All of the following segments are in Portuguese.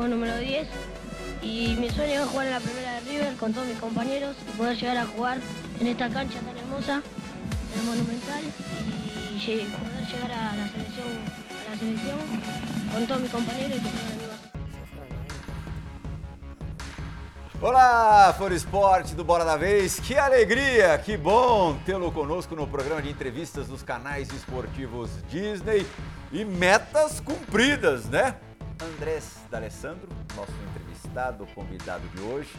Juego número 10. Y mi sueño es jugar en la primera de River con todos mis compañeros y poder llegar a jugar en esta cancha tan hermosa, el Monumental, y poder llegar a la selección, a la selección con todos mis compañeros y con todos amigos. Olá, Foro Esporte do Bora da Vez, que alegria, que bom tê-lo conosco no programa de entrevistas dos canais esportivos Disney e metas cumpridas, né? Andrés D'Alessandro, nosso entrevistado, convidado de hoje,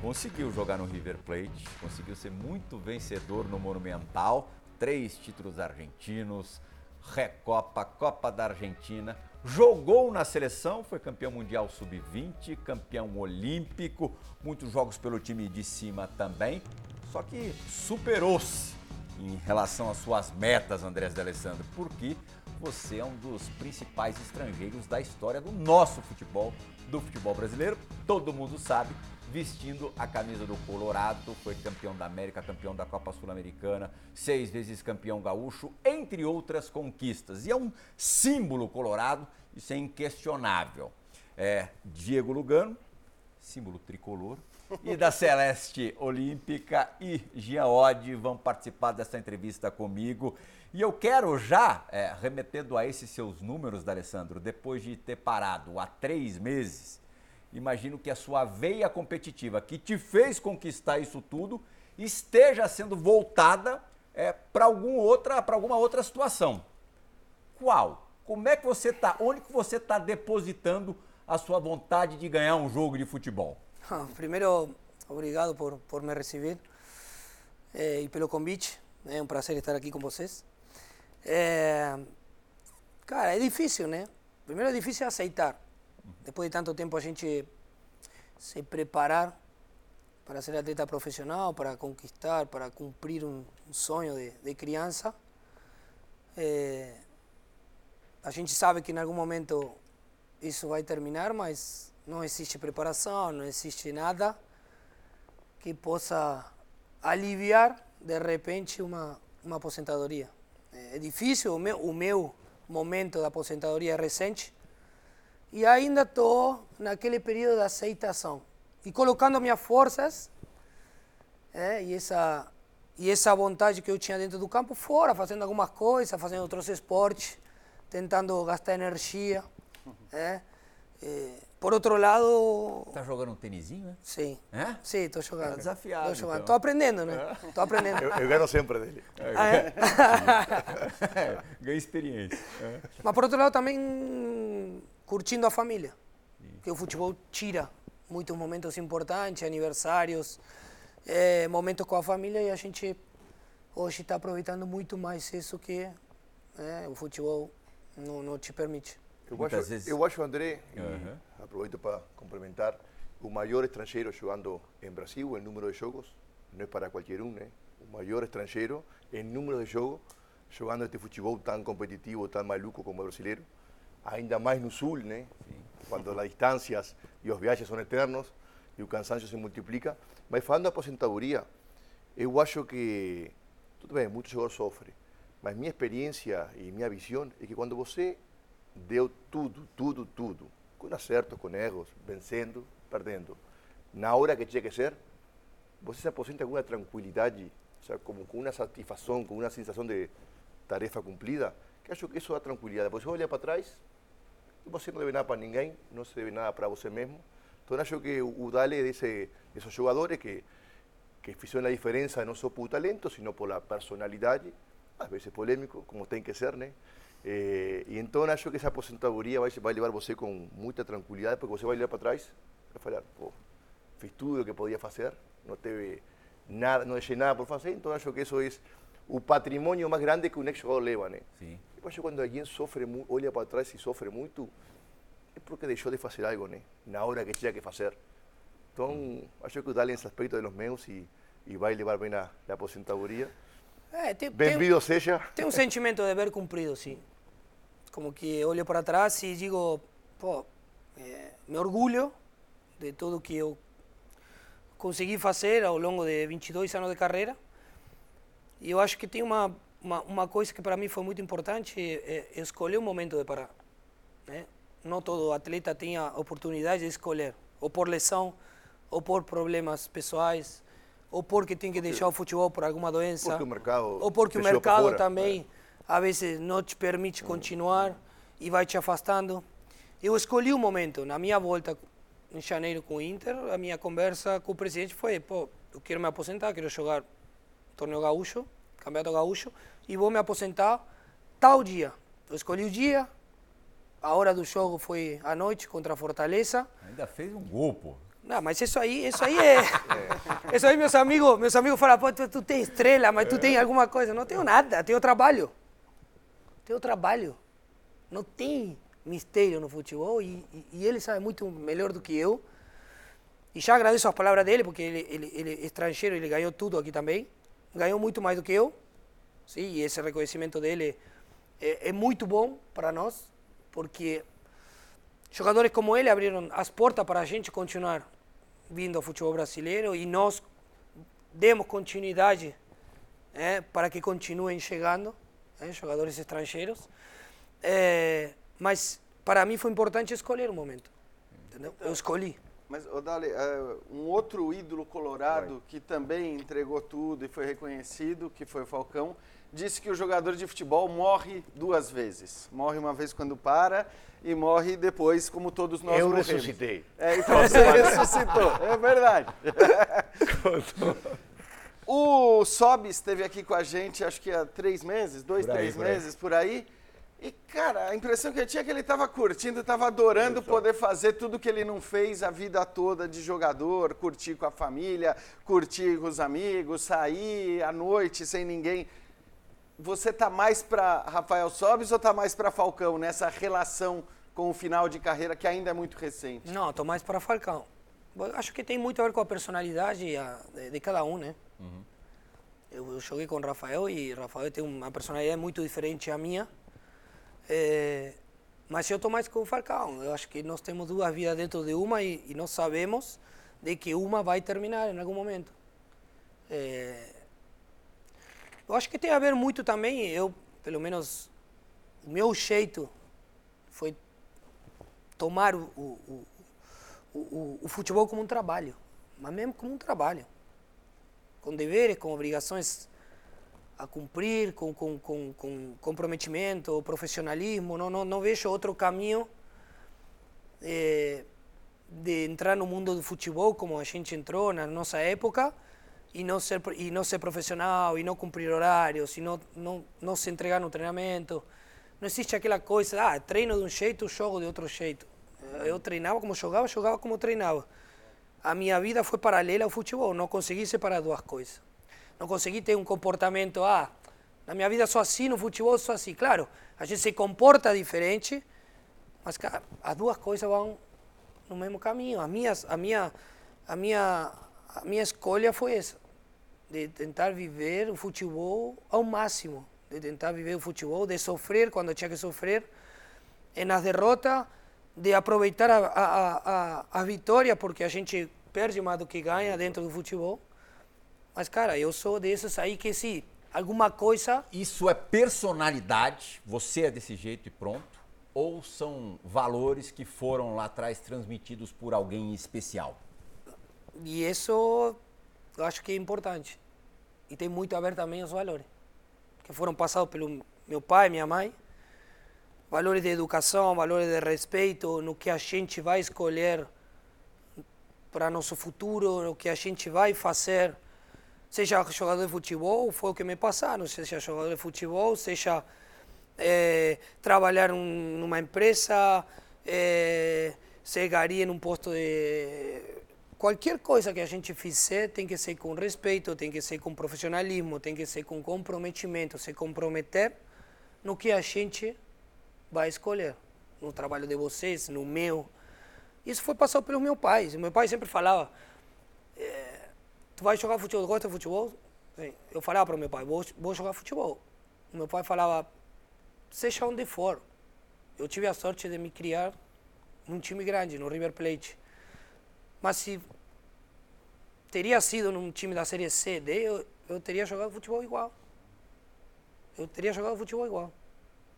conseguiu jogar no River Plate, conseguiu ser muito vencedor no Monumental, três títulos argentinos, Recopa, Copa da Argentina, jogou na seleção, foi campeão mundial sub-20, campeão olímpico, muitos jogos pelo time de cima também, só que superou-se em relação às suas metas, Andrés D'Alessandro, porque você é um dos principais estrangeiros da história do nosso futebol, do futebol brasileiro, todo mundo sabe, vestindo a camisa do Colorado, foi campeão da América, campeão da Copa Sul-Americana, seis vezes campeão gaúcho, entre outras conquistas. E é um símbolo colorado, isso é inquestionável. É Diego Lugano, símbolo tricolor, e da Celeste Olímpica e Gia Oddi vão participar dessa entrevista comigo. E eu quero já, é, remetendo a esses seus números, D'Alessandro, depois de ter parado há três meses, imagino que a sua veia competitiva, que te fez conquistar isso tudo, esteja sendo voltada é, para algum outra, alguma outra situação. Qual? Como é que você está? Onde que você está depositando a sua vontade de ganhar um jogo de futebol? Ah, Primero, obrigado por, por me recibir eh, e pelo convite. É um prazer estar aqui com vocês. Eh, cara, é difícil, né? Primeiro é difícil aceitar. Depois de tanto tempo a gente se preparar para ser atleta profissional, para conquistar, para cumprir um, sonho de, de criança. Eh, a gente sabe que em algum momento isso vai terminar, mas não existe preparação, não existe nada que possa aliviar de repente uma, uma aposentadoria. É difícil, o meu, o meu momento da aposentadoria é recente e ainda estou naquele período de aceitação e colocando minhas forças é, e essa e essa vontade que eu tinha dentro do campo fora, fazendo algumas coisas, fazendo outros esportes, tentando gastar energia. É. Eh, por outro lado, Tá jogando um tênisinho, né? sim. É? Sim, estou jogando. Tá desafiado, Tô jogando. então. Tô aprendendo, né? Tô aprendendo. Eu, eu ganho sempre dele. Ah, é? Ganha experiência. É. Mas por outro lado também curtindo a família. Que o futebol tira muitos momentos importantes, aniversários, eh, momentos com a família e a gente hoje está aproveitando muito mais isso que eh, o futebol não, não te permite. Eu Muitas acho, vezes- eu acho André, e Aham. aproveito para complementar, o maior estrangeiro jogando em Brasil, em número de jogos, não é para qualquer um, né? O maior estrangeiro em número de jogos, jogando este futebol tão competitivo, tão maluco como o brasileiro, ainda mais no sul, né? Quando as distâncias e os viagens são eternos e o cansancio se multiplica. Mas falando da aposentadoria, eu acho que, tudo bem, muito jogador sofre, mas minha experiência e minha visão é que quando você deu tudo, tudo, tudo, com acertos, com erros, vencendo, perdendo, na hora que tinha que ser, você se aposenta com uma tranquilidade, sea, como com uma satisfação, com uma sensação de tarefa cumprida, que acho que isso dá tranquilidade. Você olha para trás, e você não deve nada para ninguém, não se deve nada para você mesmo. Então acho que o Dale desse, desses jogadores que, que fizeram a diferença não só por talento, sino por personalidade, às vezes polêmico, como tem que ser, né? Eh, e então acho que essa aposentadoria vai, vai levar você com muita tranquilidade, porque você vai olhar para trás e falar, pô, fiz tudo o que podia fazer, não teve nada, não deixei nada por fazer, então acho que isso é o patrimônio mais grande que um ex-jogador leva, né? Sim. Eu acho que quando alguém sofre, mu- olha para trás e sofre muito, é porque deixou de fazer algo, né? Na hora que tinha que fazer. Então, acho que o Dale nesse aspecto de los meus e, e vai levar bem a, a aposentadoria. É, tem, tem, Bem-vindo seja. tem um sentimento de dever cumprido, sim. Como que olho para trás e digo, pô, eh, me orgulho de tudo que eu consegui fazer ao longo de 22 anos de carreira. E eu acho que tem uma, uma, uma coisa que para mim foi muito importante, é, é escolher o momento de parar. Né? não todo atleta tem a oportunidade de escolher, ou por lesão, ou por problemas pessoais, ou porque tem que deixar o futebol por alguma doença, Porque o mercado ou porque o mercado fora, também a vezes não te permite continuar e vai te afastando. Eu escolhi um momento, na minha volta em janeiro com o Inter, a minha conversa com o presidente foi, pô, eu quero me aposentar, quero jogar torneio gaúcho, campeonato gaúcho, e vou me aposentar tal dia. Eu escolhi o dia, a hora do jogo foi à noite contra a Fortaleza. Ainda fez um gol, pô. Não, mas isso aí, isso aí é. Isso aí, meus amigos, meus amigos falam, pô, tu, tu tem estrela, mas tu tem alguma coisa. Não tenho nada, tenho trabalho. Tenho trabalho. Não tem mistério no futebol e, e, e ele sabe muito melhor do que eu. E já agradeço as palavras dele, porque ele, ele, ele é estrangeiro, ele ganhou tudo aqui também. Ganhou muito mais do que eu. Sim, e esse reconhecimento dele é, é muito bom para nós, porque jogadores como ele abriram as portas para a gente continuar vindo ao futebol brasileiro e nós demos continuidade eh, para que continuem chegando eh, jogadores estrangeiros. Eh, mas para mim foi importante escolher o momento. Entendeu? Eu escolhi. Mas, Odali, é, um outro ídolo colorado que também entregou tudo e foi reconhecido, que foi o Falcão, disse que o jogador de futebol morre duas vezes. Morre uma vez quando para e morre depois, como todos nós Eu morremos. ressuscitei. É, então você ressuscitou, é verdade. o Sob esteve aqui com a gente, acho que há três meses, dois, aí, três por meses, por aí. E, cara, a impressão que eu tinha é que ele estava curtindo, estava adorando poder fazer tudo que ele não fez a vida toda de jogador, curtir com a família, curtir com os amigos, sair à noite sem ninguém. Você tá mais para Rafael Sobis ou tá mais para Falcão nessa relação com o final de carreira que ainda é muito recente? Não, estou mais para Falcão. Acho que tem muito a ver com a personalidade de, cada um, né? Eu, eu joguei com o Rafael e Rafael tem uma personalidade muito diferente à minha. Eh, mas eu estou mais com o Falcão. Eu acho que nós temos duas vidas dentro de uma e, e nós sabemos de que uma vai terminar em algum momento. Eh, eu acho que tem a ver muito também, eu, pelo menos, o meu jeito foi tomar o, o, o, o, futebol como um trabalho, mas mesmo como um trabalho, com deveres, com obrigações a cumprir, com, com, com, com comprometimento, profissionalismo, não, não, não vejo outro caminho eh, de entrar no mundo do futebol como a gente entrou na nossa época e não ser e não ser profissional e não cumprir horários e não não, não se entregar no treinamento não existe aquela coisa ah treino de um jeito jogo de outro jeito. Eu treinava como jogava jogava como treinava. A minha vida foi paralela ao futebol não consegui separar duas coisas. Não consegui ter um comportamento ah na minha vida sou assim no futebol sou assim. Claro a gente se comporta diferente mas cara, as duas coisas vão no mesmo caminho. A minha, a minha, a minha, a minha escolha foi essa, de tentar viver o futebol ao máximo, de tentar viver o futebol, de sofrer quando tinha que sofrer, nas derrotas, de aproveitar a, a, a, a vitória, porque a gente perde mais do que ganha dentro do futebol. Mas, cara, eu sou desses aí que se alguma coisa Isso é personalidade, você é desse jeito e pronto? Ou são valores que foram lá atrás transmitidos por alguém especial? E isso eu acho que é importante. E tem muito a ver também os valores, que foram passados pelo meu pai, minha mãe. Valores de educação, valores de respeito, no que a gente vai escolher para nosso futuro, no que a gente vai fazer. Seja jogador de futebol, foi o que me passaram, seja jogador de futebol, seja eh, trabalhar num- numa empresa, eh, chegaria em um posto de qualquer coisa que a gente fizer tem que ser com respeito, tem que ser com profissionalismo, tem que ser com comprometimento, se comprometer no que a gente vai escolher, no trabalho de vocês, no meu. Isso foi passado pelo meu pai. Meu pai sempre falava: eh, Tu vai jogar futebol, gosta de futebol? Eu falava para o meu pai: vou, vou jogar futebol. Meu pai falava: Seja onde for. Eu tive a sorte de me criar num time grande, no River Plate. Mas se teria sido num time da Série C, D, eu, eu teria jogado futebol igual. Eu teria jogado futebol igual.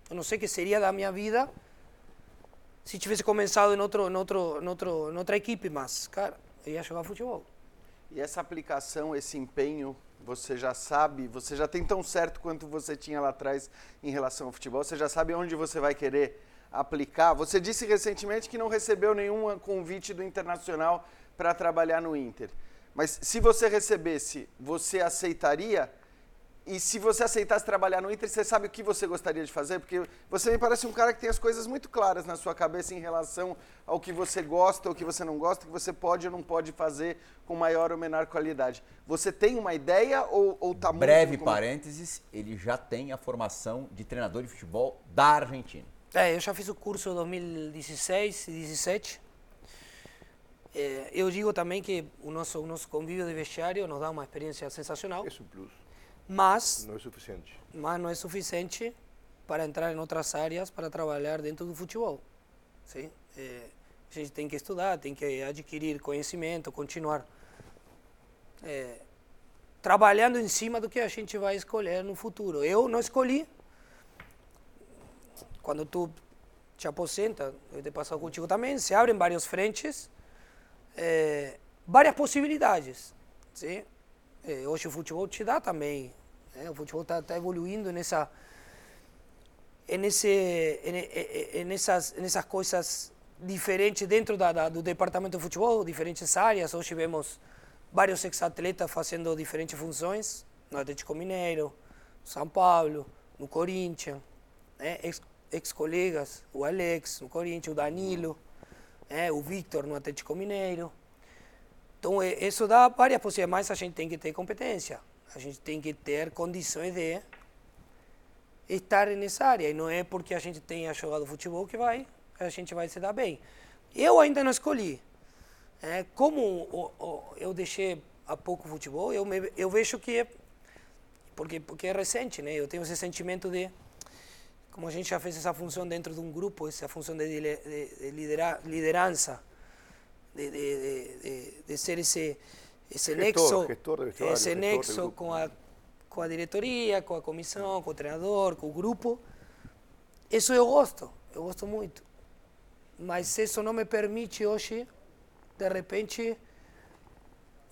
Eu não sei o que seria da minha vida se tivesse começado em, outro, em, outro, em, outro, em outra equipe, mas, cara, eu ia jogar futebol. E essa aplicação, esse empenho, você já sabe, você já tem tão certo quanto você tinha lá atrás em relação ao futebol, você já sabe onde você vai querer aplicar. Você disse recentemente que não recebeu nenhum convite do Internacional para trabalhar no Inter. Mas se você recebesse, você aceitaria? E se você aceitasse trabalhar no Inter, você sabe o que você gostaria de fazer? Porque você me parece um cara que tem as coisas muito claras na sua cabeça em relação ao que você gosta, ou que você não gosta, que você pode ou não pode fazer com maior ou menor qualidade. Você tem uma ideia ou, ou tá Breve muito... parênteses, ele já tem a formação de treinador de futebol da Argentina. É, eu já fiz o curso 2016 e 2017. É, eu digo também que o nosso, o nosso convívio de vestiário nos dá uma experiência sensacional. É um plus. Mas não é suficiente. Mas não é suficiente para entrar em outras áreas para trabalhar dentro do futebol. Sim? É, a gente tem que estudar, tem que adquirir conhecimento, continuar é, trabalhando em cima do que a gente vai escolher no futuro. Eu não escolhi. Quando tu te aposenta, eu te passar contigo também, se abrem várias frentes, é, várias possibilidades. Sim? É, hoje o futebol te dá também né? O futebol está tá evoluindo nessa, nesse, nessas, nessas coisas diferentes dentro da, da, do departamento de futebol, diferentes áreas. Hoje vemos vários ex-atletas fazendo diferentes funções no Atlético Mineiro, no São Paulo, no Corinthians, né? Ex-colegas, o Alex no Corinthians, o Danilo, né? o Victor no Atlético Mineiro. Então, isso dá várias possibilidades, mas a gente tem que ter competência. A gente tem que ter condições de estar nessa área. E não é porque a gente tenha jogado futebol que vai, a gente vai se dar bem. Eu ainda não escolhi. É, como o, o, eu deixei há pouco futebol, eu, me, eu vejo que é porque, porque é recente, né? Eu tenho esse sentimento de como a gente já fez essa função dentro de um grupo, essa função de, de, de liderança, de, de, de, ser esse esse gestor, nexo, gestor esse nexo com a com a diretoria, com a comissão, com o treinador, com o grupo. Isso eu gosto, eu gosto muito. Mas isso não me permite hoje, de repente,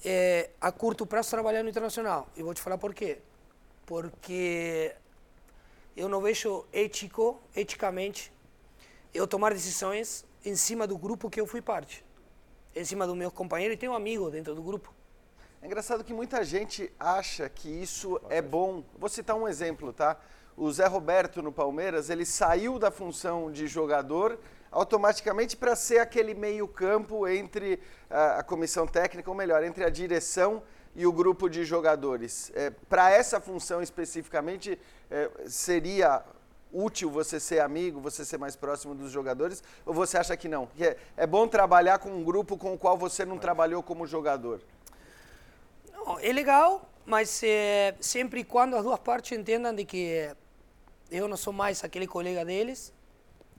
é, a curto prazo trabalhar no internacional. E vou te falar por quê. Porque eu não vejo ético, eticamente, eu tomar decisões em cima do grupo que eu fui parte. Em cima do meu companheiro e tenho um amigo dentro do grupo. É engraçado que muita gente acha que isso é bom. Vou citar um exemplo, tá? O Zé Roberto no Palmeiras, ele saiu da função de jogador automaticamente para ser aquele meio-campo entre a, a, comissão técnica, ou melhor, entre a direção e o grupo de jogadores. É, para essa função especificamente, é, seria útil você ser amigo, você ser mais próximo dos jogadores? Ou você acha que não? Que é, é bom trabalhar com um grupo com o qual você não trabalhou como jogador? é legal, mas é, sempre quando as duas partes entendam de que eu não sou mais aquele colega deles.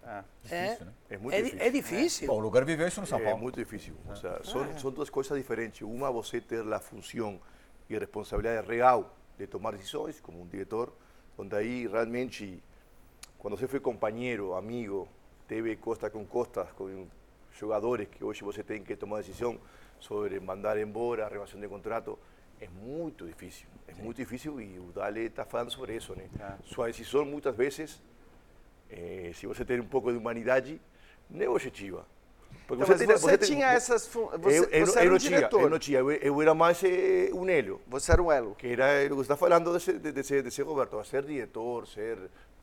Ah, é, né? é muito é, difícil. É difícil. Bom, o lugar viveu isso no São Paulo. É muito difícil. O sea, são, ah. são duas coisas diferentes. Uma, você ter a função e a responsabilidade real de tomar decisões como um diretor, onde aí realmente, quando você foi companheiro, amigo, teve costa com costa com jogadores que hoje você tem que tomar decisão sobre mandar embora, a renovação de contrato, é muito difícil. É Sim. muito difícil e o Dale está falando sobre isso, né? Ah. Sua decisão, muitas vezes, é, se você tem um pouco de humanidade, não é objetiva. Porque então, você, tem, você, você tinha essas você, eu, eu, você eu, era um diretor. eu não tinha, eu, eu era mais eh, um elo. Você era um elo. Que era o que está falando de, de, de, ser, de ser Roberto, ser diretor, ser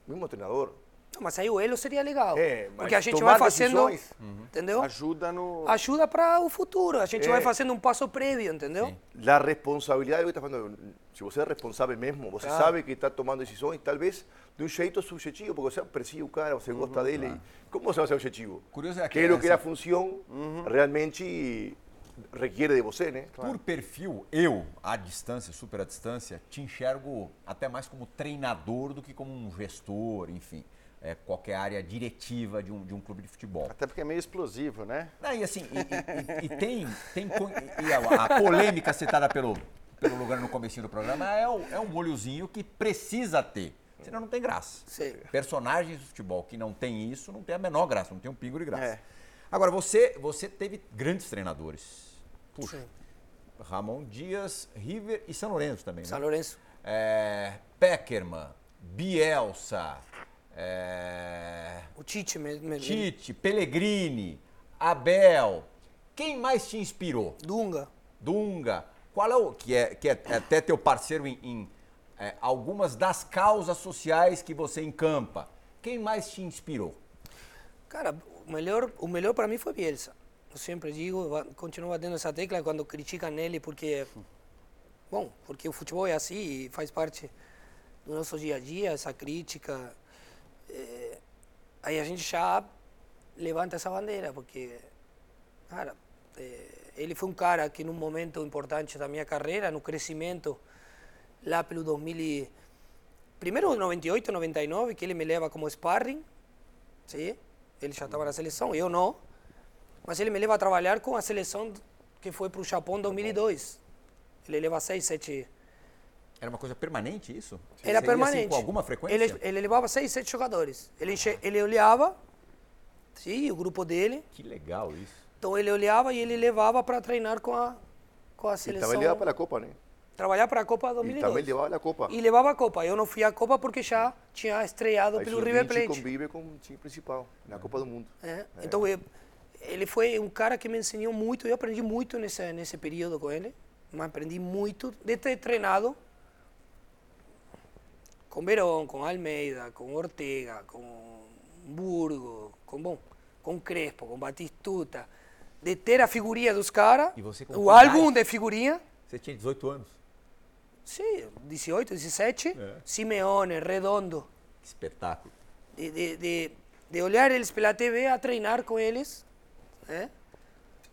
mesmo treinador. Mas aí o elo seria legal. É, porque a gente vai fazendo. Decisões, entendeu? Ajuda no. Ajuda para o futuro. A gente é. vai fazendo um passo prévio, entendeu? Sim. A responsabilidade que está falando. Se você é responsável mesmo, você claro. sabe que está tomando decisões, talvez de um jeito subjetivo, porque você aprecia o cara, você gosta uhum, dele. Claro. Como você vai ser objetivo? Curioso é que, Quero que a função uhum. realmente requer de você, né? Claro. Por perfil, eu, à distância, super à distância, te enxergo até mais como treinador do que como um gestor, enfim é, qualquer área diretiva de um, de um clube de futebol. Até porque é meio explosivo, né? Não, e assim, e, e, e tem, tem e a, a, polêmica citada pelo, pelo lugar no começo do programa é, o, é um molhozinho que precisa ter Senão não tem graça. Sim. Personagens do futebol que não tem isso, não tem a menor graça, não tem um pingo de graça. É. Agora, você, você teve grandes treinadores. Puxa, Sim. Ramon Dias, River e São Lourenço também, né? São Lourenço. É, Peckerman, Bielsa, é, O Tite mesmo. mesmo. Tite, Pellegrini, Abel. Quem mais te inspirou? Dunga. Dunga. Qual é o que é, que é até teu parceiro em, em, é, algumas das causas sociais que você encampa? Quem mais te inspirou? Cara, o melhor, o melhor para mim foi Bielsa. Eu sempre digo, continuo batendo essa tecla quando criticam nele, porque, bom, porque o futebol é assim e faz parte do nosso dia a dia, essa crítica. Eh, aí a gente já levanta essa bandeira, porque, cara, eh, ele foi um cara que num momento importante da minha carreira, no crescimento, lá pelo 2000 e... Primeiro 98, 99, que ele me leva como sparring, Sim, ele já estava na seleção, eu não. Mas ele me leva a trabalhar com a seleção que foi para o Japão em 2002. Ele leva seis, sete. Era uma coisa permanente isso? Era Seria, permanente. Assim, com alguma frequência? Ele, ele levava seis, sete jogadores. Ele, enche- ele olhava, sim, o grupo dele. Que legal isso. Então ele olhava e ele levava para treinar com a, com a Y seleção. le da para la Copa, ¿no? Trabalhar para a Copa Y 2002. también llevaba la Copa. E levava a Copa. Eu não fui à Copa porque já tinha estreado Aí pelo sub-20 River Plate. convive com o time principal na Copa do Mundo. É, Então, eu- ele foi um cara que me ensinou muito. Eu aprendi muito nesse, nesse período com ele. Mas aprendi muito de ter treinado com Verón, com Almeida, com Ortega, com Burgo, com, bom, com Crespo, com Batistuta. De ter a figurinha dos caras, o álbum de figurinha. Você tinha 18 anos. Sim, 18, 17. É. Simeone, Redondo. Que espetáculo. de, de, de, de olhar eles pela TV, a treinar com eles, né?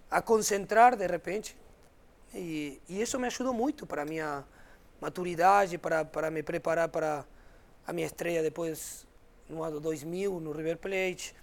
a concentrar de repente. E, e isso me ajudou muito para a minha maturidade, para, para me preparar para a minha estreia depois no ano 2000, no River Plate.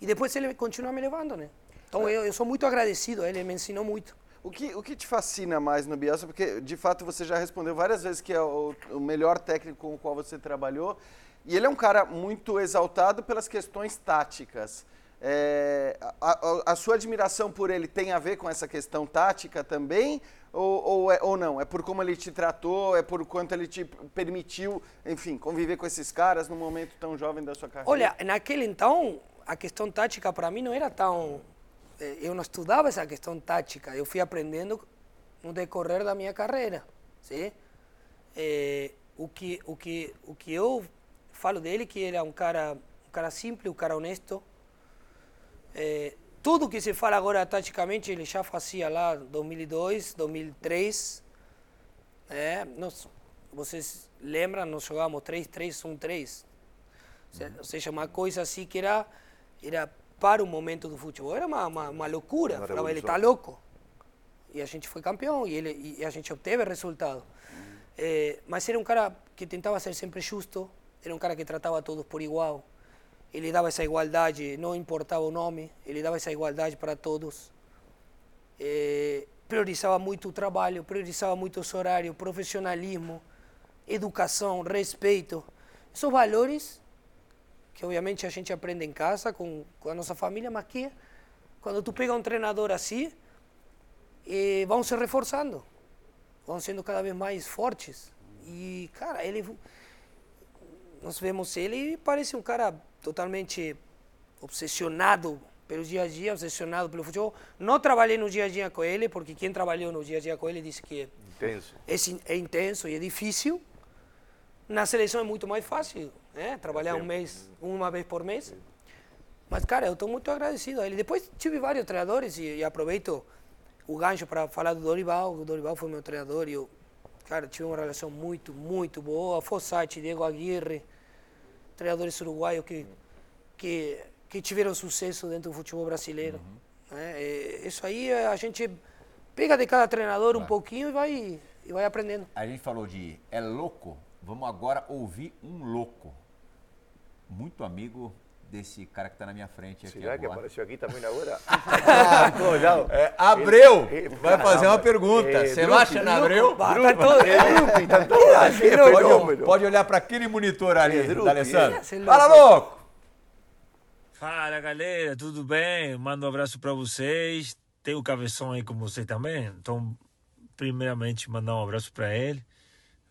E depois ele continua me levando, né? Então eu, eu sou muito agradecido a ele, ele me ensinou muito. O que, o que te fascina mais no Bielsa? Porque, de fato, você já respondeu várias vezes que é o, o melhor técnico com o qual você trabalhou. E ele é um cara muito exaltado pelas questões táticas. É, a, a- a sua admiração por ele tem a ver com essa questão tática também? Ou, ou, é- ou não? É por como ele te tratou? É por quanto ele te permitiu, enfim, conviver com esses caras num momento tão jovem da sua carreira? Olha, naquele então, a questão tática para mim não era tão. Eh, Eu não estudava essa questão tática, eu fui aprendendo no decorrer da minha carreira. Sim? Eh, o, que, o, que, o que eu falo dele que ele é um cara, um cara simples, um cara honesto. Eh, tudo que se fala agora taticamente ele já fazia lá em 2002, 2003. É, nós, vocês lembram, nós jogávamos 3-3-1-3. Se- Ou seja, uma coisa assim que era, era para o momento do futebol. Era uma, uma, uma loucura. Uma Falava, ele está louco. E a gente foi campeão e, ele, e a gente obteve resultado. Eh, mas era um cara que tentava ser sempre justo, era um cara que tratava todos por igual. Ele dava essa igualdade, não importava o nome, ele dava essa igualdade para todos. Eh, priorizava muito o trabalho, priorizava muito os horários, profissionalismo, educação, respeito. Esses valores que obviamente a gente aprende em casa com, com a nossa família, mas que quando tu pega um treinador assim, eh, vão se reforçando, vão sendo cada vez mais fortes. E, cara, ele. Nós vemos ele e parece um cara totalmente obsessionado pelo dia a dia, obsessionado pelo futebol. Não trabalhei no dia a dia com ele, porque quem trabalhou no dia a dia com ele disse que Intenso. é, é intenso e é difícil. Na seleção é muito mais fácil, né? Trabalhar um mês, uma vez por mês. Mas, cara, eu estou muito agradecido a ele. Depois tive vários treinadores e, e aproveito o gancho para falar do Dorival. O Dorival foi meu treinador e eu, cara, tive uma relação muito, muito boa. Fossati, Diego Aguirre, treinadores uruguaios que, que, que tiveram sucesso dentro do futebol brasileiro. né? E isso aí a gente pega de cada treinador um pouquinho e vai, e vai aprendendo. A gente falou de é louco, vamos agora ouvir um louco. Muito amigo desse cara que está na minha frente aqui Será que agora. apareceu aqui também agora? Ah, todo lado. É, Abreu Ele- ele- vai fazer uma caramba. pergunta. É, Você Drupi, não acha na Abreu? Pode olhar para aquele monitor ali, É, Drupi, da Alessandro. é. Fala, louco. louco! Fala galera, tudo bem? Mando um abraço para vocês. Tem o Cabeção aí com você também. Então, primeiramente, mandar um abraço para ele.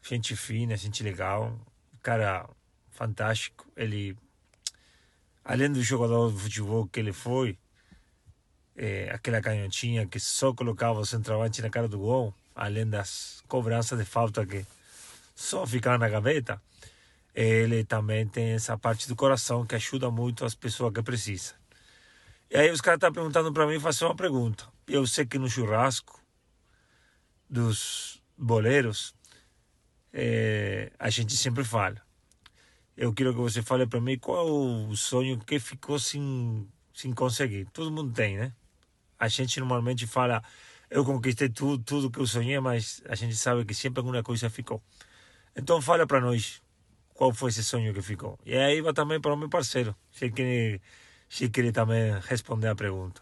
Gente fina, gente legal. Cara fantástico. Ele, além do jogador de futebol que ele foi, é, aquela canhotinha que só colocava o centroavante na cara do gol, além das cobranças de falta que só ficavam na gaveta ele também tem essa parte do coração que ajuda muito as pessoas que precisam. E aí os caras estão perguntando para mim fazer uma pergunta. Eu sei que no churrasco dos boleiros eh, a gente sempre fala. Eu quero que você fale para mim qual é o sonho que ficou sem, sem conseguir. Todo mundo tem, né? A gente normalmente fala, eu conquistei tudo, tudo que eu sonhei, mas a gente sabe que sempre alguma coisa ficou. Então fala para nós qual foi esse sonho que ficou. E aí vai também para o meu parceiro, se quer, se quer também responder a pergunta.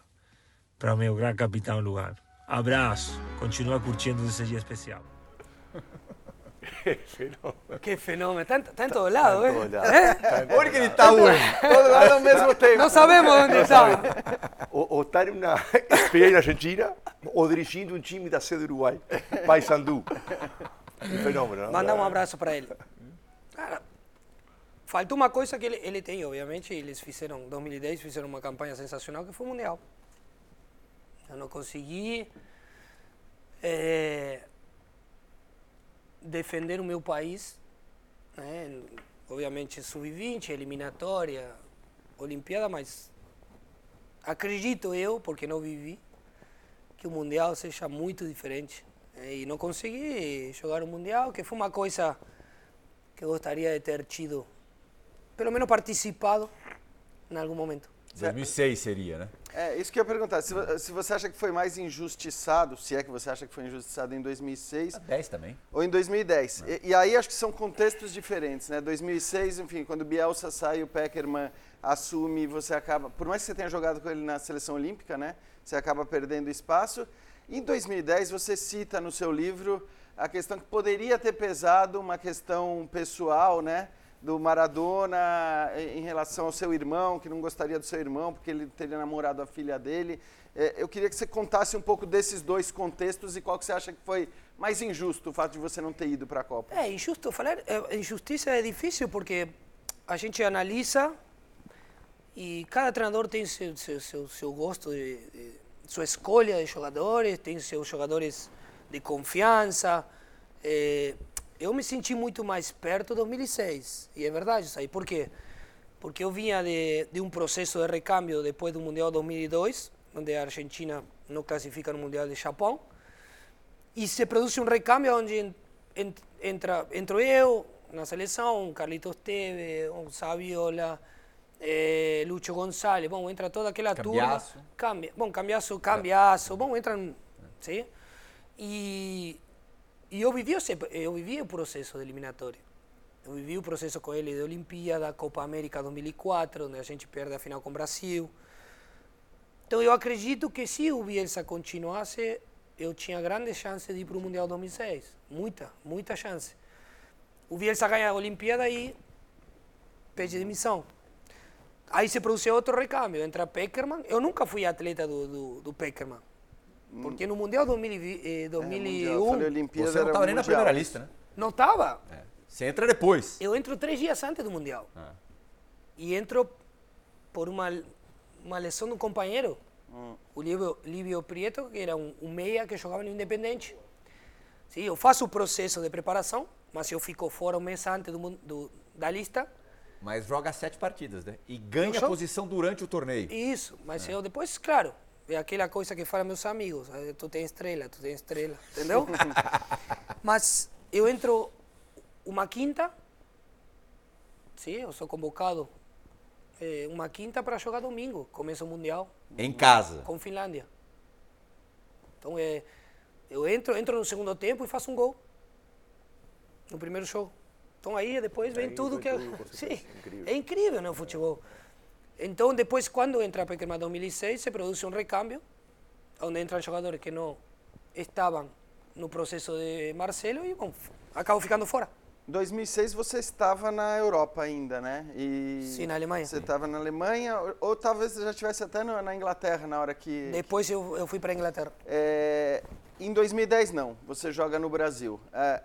Para o meu grande capitão Lugar. Abraço, continua curtindo esse dia especial. Qué fenómeno. Está, en- está en todos lados, En todos ¿eh? lados. ¿Eh? Onde que ele tá hoje? Todo lado ao mesmo tempo. No sabemos dónde está. Ou, ou estar em uma experiência argentina ou dirigindo um time da sede do Uruguai, Paysandu. Um fenômeno, não? Mandar um abraço para ele. Cara, faltou uma coisa que ele, ele tem, obviamente. Eles fizeram, em 2010, fizeram uma campanha sensacional que foi o Mundial. Eu não consegui eh, defender o meu país. Né? Obviamente, sub-20, eliminatória, Olimpíada, mas acredito eu, porque não vivi, que o Mundial seja muito diferente. né? E não consegui jogar o Mundial, que foi uma coisa que eu gostaria de ter tido, pelo menos participado em algum momento. 2006 seria, né? É, isso que eu ia perguntar. Se, se você acha que foi mais injustiçado, se é que você acha que foi injustiçado em 2006 10 também. ou em 2010. E, e aí acho que são contextos diferentes, né? 2006, enfim, quando Bielsa sai, o Peckerman assume, você acaba, por mais que você tenha jogado com ele na seleção olímpica, né? Você acaba perdendo espaço. Em 2010, você cita no seu livro a questão que poderia ter pesado uma questão pessoal, né? Do Maradona em relação ao seu irmão, que não gostaria do seu irmão porque ele teria namorado a filha dele. É, eu queria que você contasse um pouco desses dois contextos e qual que você acha que foi mais injusto o fato de você não ter ido para a Copa. É injusto falar, é, injustiça é difícil porque a gente analisa e cada treinador tem seu, seu, seu, seu gosto, de, de- sua escolha de jogadores, tem seus jogadores de confiança. É, eu me senti muito mais perto em 2006, e é verdade isso aí. Por quê? Porque eu vinha de, de um processo de recâmbio depois do Mundial 2002, onde a Argentina não classifica no Mundial de Japão, e se produz um recâmbio onde en- en- entra, entro eu na seleção, Carlitos Teve, um Saviola, eh, Lucho González, bom, entra toda aquela Cambiasso. turma. Cambia, bom, cambiaço, cambiaço, bom, entram, sim? E, e eu vivi, eu vivi o processo de eliminatória. Eu vivi o processo com ele de Olimpíada, Copa América 2004, onde a gente perde a final com o Brasil. Então eu acredito que se o Bielsa continuasse, eu tinha grande chance de ir para o Mundial 2006. Muita, muita chance. O Bielsa ganha a Olimpíada e pede demissão. Aí se produziu outro recâmbio, entra Peckerman. Eu nunca fui atleta do, do, do Peckerman. Porque no Mundial 2000, eh, Mundial, 2001 falei Olimpíada, Você não estava nem na mundial. primeira lista, né? não estava. Você entra depois. Eu entro três dias antes do Mundial. Ah. E entro por uma, uma lesão de um companheiro, Hum. o Lívio, Lívio Prieto, que era um, um meia que jogava no Independente. Sim, eu faço o processo de preparação, mas eu fico fora um mês antes do, do, da lista. Mas joga sete partidas, né? E ganha sou- posição durante o torneio. Isso, mas eu depois, claro, é aquela coisa que falam meus amigos, tu tem estrela, tu tem estrela, entendeu? mas eu entro uma quinta, sim, eu sou convocado eh, uma quinta para jogar domingo, começa o Mundial Em casa. com Finlândia. Então é, eu entro, entro no segundo tempo e faço um gol no primeiro jogo. Então aí depois vem Aí tudo que é, tudo, sim, é incrível, né, o futebol. Então, depois, quando entra a Peckerman 2006, se produz um recâmbio, onde entram jogadores que não estavam no processo de Marcelo e bom, acabam ficando fora. Em 2006 você estava na Europa ainda, né? E Sim, na Alemanha. Você estava na Alemanha, ou, ou talvez você já estivesse até no- na Inglaterra na hora que... Depois eu, eu fui para a Inglaterra. É, em 2010 não, você joga no Brasil. É,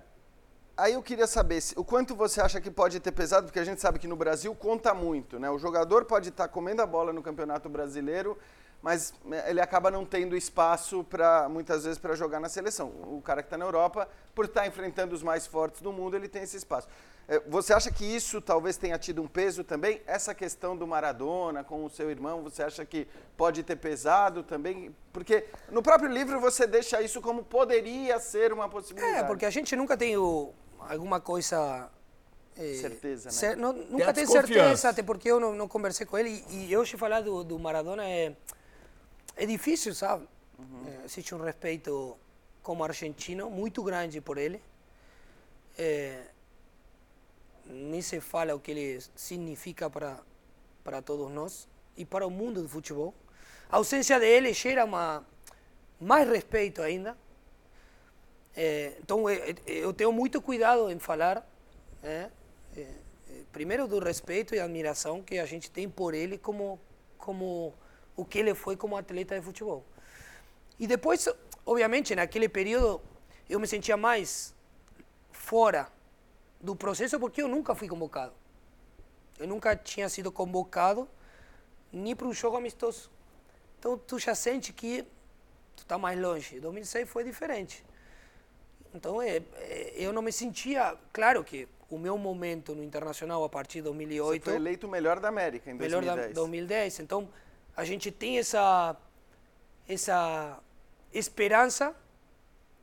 aí eu queria saber se- o quanto você acha que pode ter pesado, porque a gente sabe que no Brasil conta muito, né? O jogador pode estar comendo a bola no Campeonato Brasileiro, mas né, ele acaba não tendo espaço para muitas vezes para jogar na seleção. O cara que está na Europa, por estar enfrentando os mais fortes do mundo, ele tem esse espaço. É, Você acha que isso talvez tenha tido um peso também? Essa questão do Maradona com o seu irmão, você acha que pode ter pesado também? Porque no próprio livro você deixa isso como poderia ser uma possibilidade. É, porque a gente nunca tem o- alguma coisa. eh, Certeza, né? cer- não- nunca tem certeza, até porque eu não, não conversei com ele. E, e hoje falar do, do Maradona é, é difícil, sabe? Eh, existe um respeito como argentino muito grande por ele. Eh, nem se fala o que ele significa para, para todos nós e para o mundo do futebol. A ausência dele gera uma, mais respeito ainda. É, então é, é, eu tenho muito cuidado em falar, né? É, é, primeiro do respeito e admiração que a gente tem por ele como como o que ele foi como atleta de futebol. E depois, obviamente, naquele período eu me sentia mais fora do processo porque eu nunca fui convocado. Eu nunca tinha sido convocado nem para um jogo amistoso. Então tu já sente que tu está mais longe. 2006 foi diferente. Então é, é, eu não me sentia, claro que o meu momento no internacional a partir de Você 2008 foi eleito o melhor da América em melhor 2010. da 2010. Então, a gente tem essa essa esperança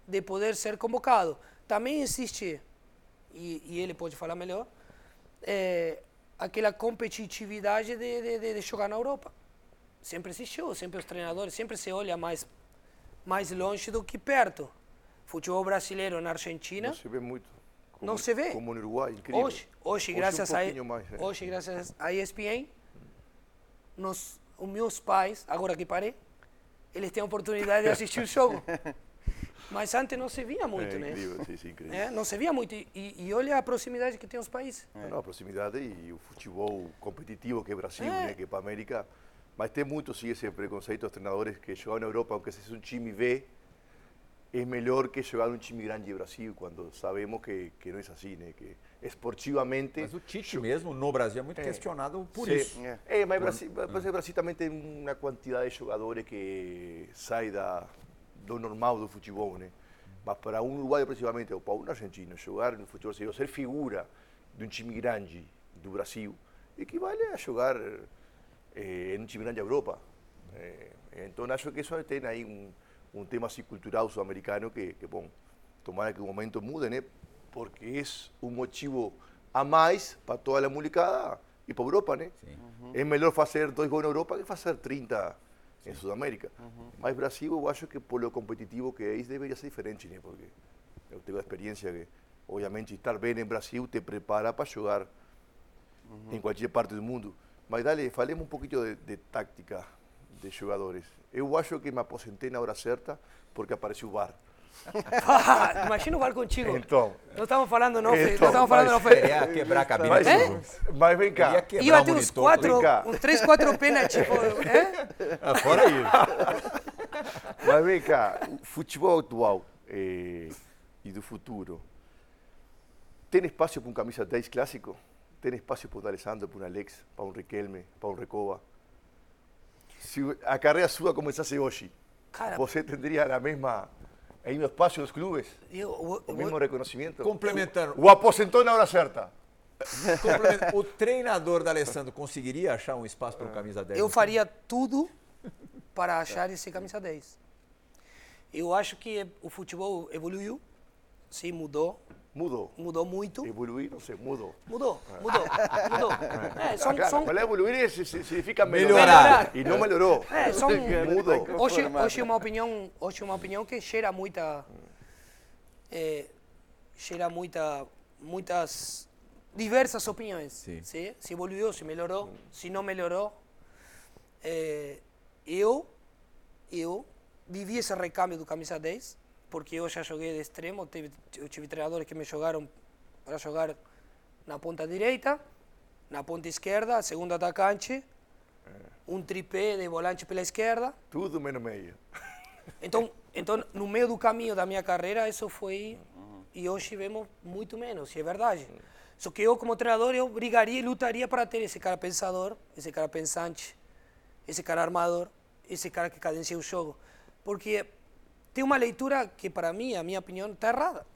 de poder ser convocado. Também existe, e, e ele pode falar melhor, é, aquela competitividade de, de, de, de jogar na Europa. Sempre existiu, sempre os treinadores, sempre se olha mais, mais longe do que perto. Futebol brasileiro na Argentina, Não se vê muito. Não se vê. Como no Uruguai, incrível. Hoje, hoje, um graças a pouquinho mais, né? hoje graças a ESPN, nós, os meus pais, agora que parei, eles têm a oportunidade de assistir o jogo. Mas antes não se via muito, É né? incrível, sim, sim, incrível. É, não se via muito. E, e olha a proximidade que tem os países. Não, a proximidade e o futebol competitivo que é Brasil, É. né, que é para a América. Mas tem muito sim esse preconceito dos treinadores que jogam na Europa, aunque seja um time B, é melhor que jogar um time grande de Brasil, quando sabemos que, que não é assim, né? Que esportivamente. Mas o Tite mesmo no Brasil é muito questionado por Sim. isso. É. É, mas Brasil, o Brasil também tem uma quantidade de jogadores que sai da, do normal do futebol, né? Mas para um uruguaio, principalmente, ou para um argentino, jogar no futebol brasileiro, ser figura de um time grande do Brasil, equivale a jogar eh, em um time grande da Europa. Eh, então, acho que isso tem aí um, um tema assim, cultural sul-americano que, que, bom, tomara que o momento mude, né? Porque é um motivo a mais para toda a molecada ir para a Europa, né? É melhor fazer dois gols na Europa que fazer 30 em Sudamérica. Mas Brasil, eu acho que por lo competitivo que é, isso deveria ser diferente, né? Porque eu tenho a experiência que, obviamente, estar bem em Brasil te prepara para jogar em qualquer parte do mundo. Mas dale, falemos um pouquinho de, de tática de jogadores. Eu acho que me aposentei na hora certa porque apareceu o VAR. Imagina o VAR contigo. Então, Não estamos falando, não, Então, não estamos falando, mas- não. Queria quebrar a cabine. mas, todo. mas vem cá. Ia ter uns quatro, uns três, quatro pênaltis. tipo, é? Ah, fora isso. Mas vem cá, o futebol atual eh, e do futuro, tem espaço para um camisa 10 clássico? Tem espaço para um Alessandro, para um Alex, para um Riquelme, para um Recoba? Se a carreira sua começasse hoje, Cara, você teria a mesma, o mesmo espaço nos clubes? eu, eu, O mesmo reconhecimento? Complementando. O aposentou na hora certa? Complemento. O treinador da Alessandro conseguiria achar um espaço para o camisa 10? eu faria tudo para achar esse camisa 10. Eu acho que o futebol evoluiu, sim, mudou, Mudou. mudou muito. Evoluir, não sei, mudou. Mudou, mudou, mudou. É, são, Ah, claro, são, mas evoluir si- si- significa Melhorar. melhorar. E não melhorou. é, são, Mudou. hoje, hoje uma opinião, hoje uma opinião que gera muita, é, gera muita, muitas diversas opiniões. Sim. ¿sí? Se evoluiu, se melhorou, se não melhorou. É, eu, eu vivi esse recâmbio do camisa 10, porque eu já joguei de extremo, teve, eu tive treinadores que me jogaram para jogar na ponta direita, na ponta esquerda, segundo atacante, um tripé de volante pela esquerda. Tudo menos meio. Então, então, no meio do caminho da minha carreira, isso foi. E hoje vemos muito menos, e é verdade. Só que eu, como treinador, eu brigaria e lutaria para ter esse cara pensador, esse cara pensante, esse cara armador, esse cara que cadencia o jogo. Porque tem uma leitura que, para mim, a minha opinião, está errada.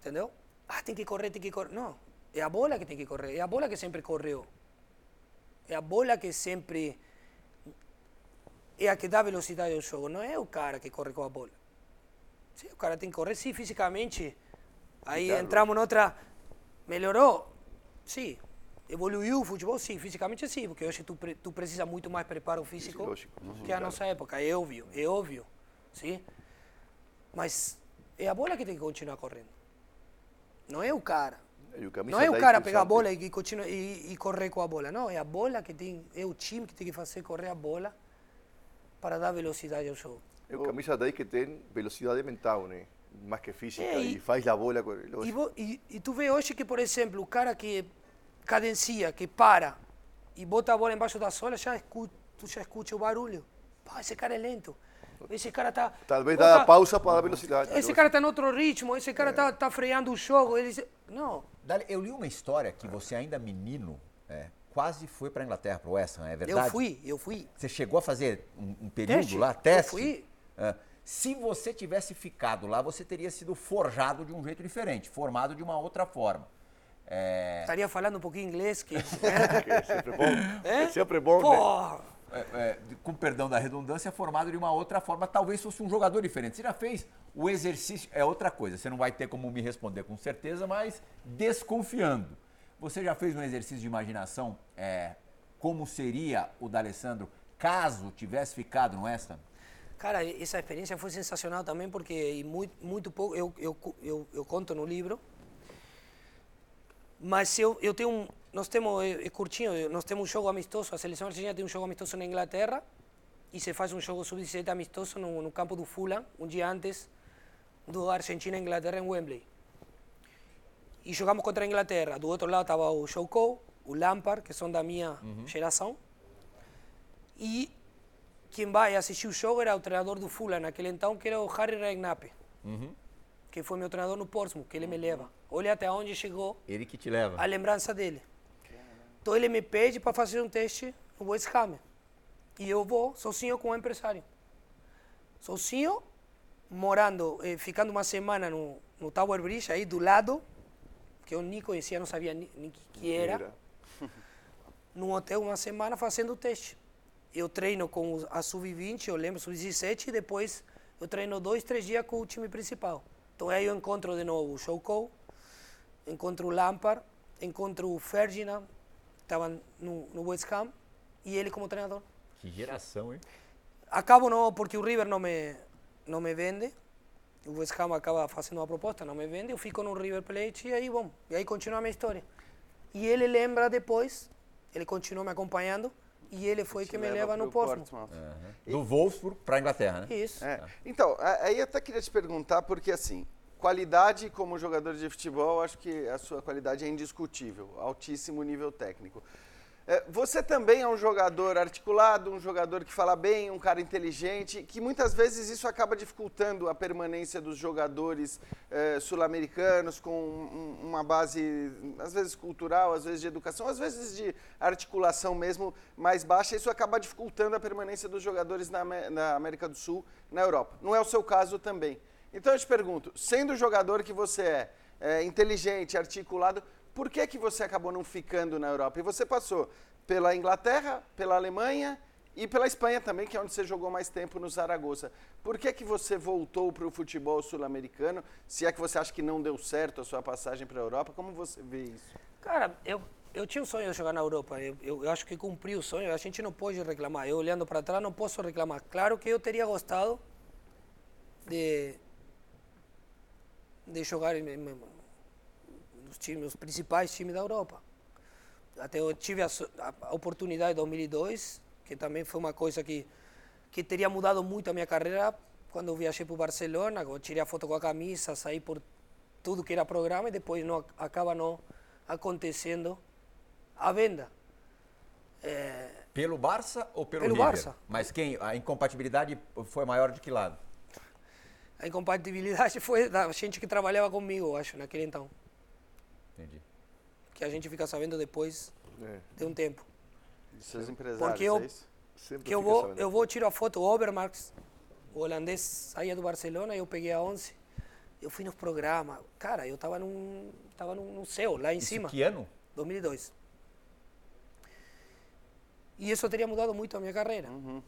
Entendeu? Ah, tem que correr, tem que correr. Não, é a bola que tem que correr, é a bola que sempre correu. É a bola que sempre é a que dá velocidade ao jogo, não é o cara que corre com a bola. Sim, o cara tem que correr, sim, fisicamente. Aí Claro. entramos noutra. Melhorou? Sim. Evoluiu o futebol? Sim, fisicamente sim, porque hoje tu, tu precisa muito mais preparo físico Fisiológico, que a nossa época, é óbvio, é óbvio. Sim? Mas é a bola que tem que continuar correndo. Não é o cara. Camisa Não é o 10 cara pegar a bola e, continua, e, e correr com a bola. Não, é a bola que tem, é o time que tem que fazer correr a bola para dar velocidade ao jogo. É o camisa 10 que tem velocidade mental, né? Mais que física. É, e- e, faz a bola. E, vo- e, e tu vê hoje que, por exemplo, o cara que cadencia, que para e bota a bola embaixo da sola, já escu, tu já escuta o barulho. Pá, esse cara é lento. Esse cara tá. Talvez dá a pausa para dar velocidade. Esse lógico. cara tá em outro ritmo, esse cara tá, tá freando o jogo. Ele, não, Dali, eu li uma história que você ainda menino é, quase foi para Inglaterra, para o West Ham, é verdade? eu fui, eu fui. Você chegou a fazer um, um período Teste. lá, Eu teste? fui. É. se você tivesse ficado lá, você teria sido forjado de um jeito diferente, formado de uma outra forma. É, Estaria falando um pouquinho inglês, que. É sempre bom. É? É sempre bom, né? É, é, com perdão da redundância, formado de uma outra forma, talvez fosse um jogador diferente. Você já fez o exercício, é outra coisa, você não vai ter como me responder com certeza, mas desconfiando. Você já fez um exercício de imaginação, é, como seria o D'Alessandro caso tivesse ficado no West? Cara, essa experiência foi sensacional também, porque muito, muito pouco, eu, eu, eu, eu conto no livro, mas eu, eu tenho um, nós temos, é, é curtinho, eh, nós temos um jogo amistoso, a seleção argentina tem um jogo amistoso na Inglaterra, e se faz um jogo sub-17 amistoso no, no campo do Fulham, um dia antes do Argentina e Inglaterra em Wembley. E jogamos contra a Inglaterra, do outro lado estava o Joe Cole, o Lampard, que são da minha geração, e quem vai assistir o jogo era o treinador do Fulham naquele então, que era o Harry Redknapp, que foi meu treinador no Portsmouth, que ele me leva. Olha até onde chegou Ele que te leva. a lembrança dele. Então ele me pede para fazer um teste no Ham. E eu vou sozinho com o empresário. Sozinho, morando, eh, ficando uma semana no, no Tower Bridge, aí do lado, que eu nem conhecia, não sabia nem, nem que, era. num hotel uma semana fazendo o teste. Eu treino com a sub-20, eu lembro, sub-17, e depois eu treino dois, três dias com o time principal. Então aí eu encontro de novo o Cole, encontro o Lampard, encontro o Ferdinand, estava no, no West Ham, e ele como treinador. Que geração, hein? Acabo não, porque o River não me, não me vende, o West Ham acaba fazendo uma proposta, não me vende, eu fico no River Plate e aí, bom, e aí continua a minha história. E ele lembra depois, ele continuou me acompanhando, e ele foi que me leva no Portsmouth. Do Wolfsburg para Inglaterra, né? Isso. É. Então, a- aí eu até queria te perguntar, porque assim, qualidade como jogador de futebol, acho que a sua qualidade é indiscutível, altíssimo nível técnico. É, Você também é um jogador articulado, um jogador que fala bem, um cara inteligente, que muitas vezes isso acaba dificultando a permanência dos jogadores eh, sul-americanos com um- uma base, às vezes cultural, às vezes de educação, às vezes de articulação mesmo mais baixa. Isso acaba dificultando a permanência dos jogadores na, na América do Sul, na Europa. Não é o seu caso também. Então eu te pergunto, sendo o jogador que você é, é, inteligente, articulado, por que, que você acabou não ficando na Europa? E você passou pela Inglaterra, pela Alemanha e pela Espanha também, que é onde você jogou mais tempo no Zaragoza. Por que, que você voltou para o futebol sul-americano? Se é que você acha que não deu certo a sua passagem para a Europa, como você vê isso? Cara, eu, eu tinha um sonho de jogar na Europa. Eu, eu, eu acho que cumpri o sonho. A gente não pode reclamar. Eu, olhando para trás, não posso reclamar. Claro que eu teria gostado de, de jogar em, em- nos times, os principais times da Europa. Até eu tive a- a oportunidade em 2002, que também foi uma coisa que, que teria mudado muito a minha carreira quando eu viajei para o Barcelona, eu tirei a foto com a camisa, saí por tudo que era programa e depois não, acaba não acontecendo a venda. É... Pelo Barça ou pelo, pelo River? Barça. Mas quem a incompatibilidade foi maior de que lado? A incompatibilidade foi da gente que trabalhava comigo, acho, naquele então. Entendi. Que a gente fica sabendo depois é. de um tempo. De seus empresários, Porque eu, é que eu vou, eu vou tirar a foto, o Obermarx, o holandês saía do Barcelona, eu peguei a 11, eu fui nos programas. Cara, eu estava num, tava num, céu, lá em Isso cima. que ano? 2002. E isso teria mudado muito a minha carreira. Uhum.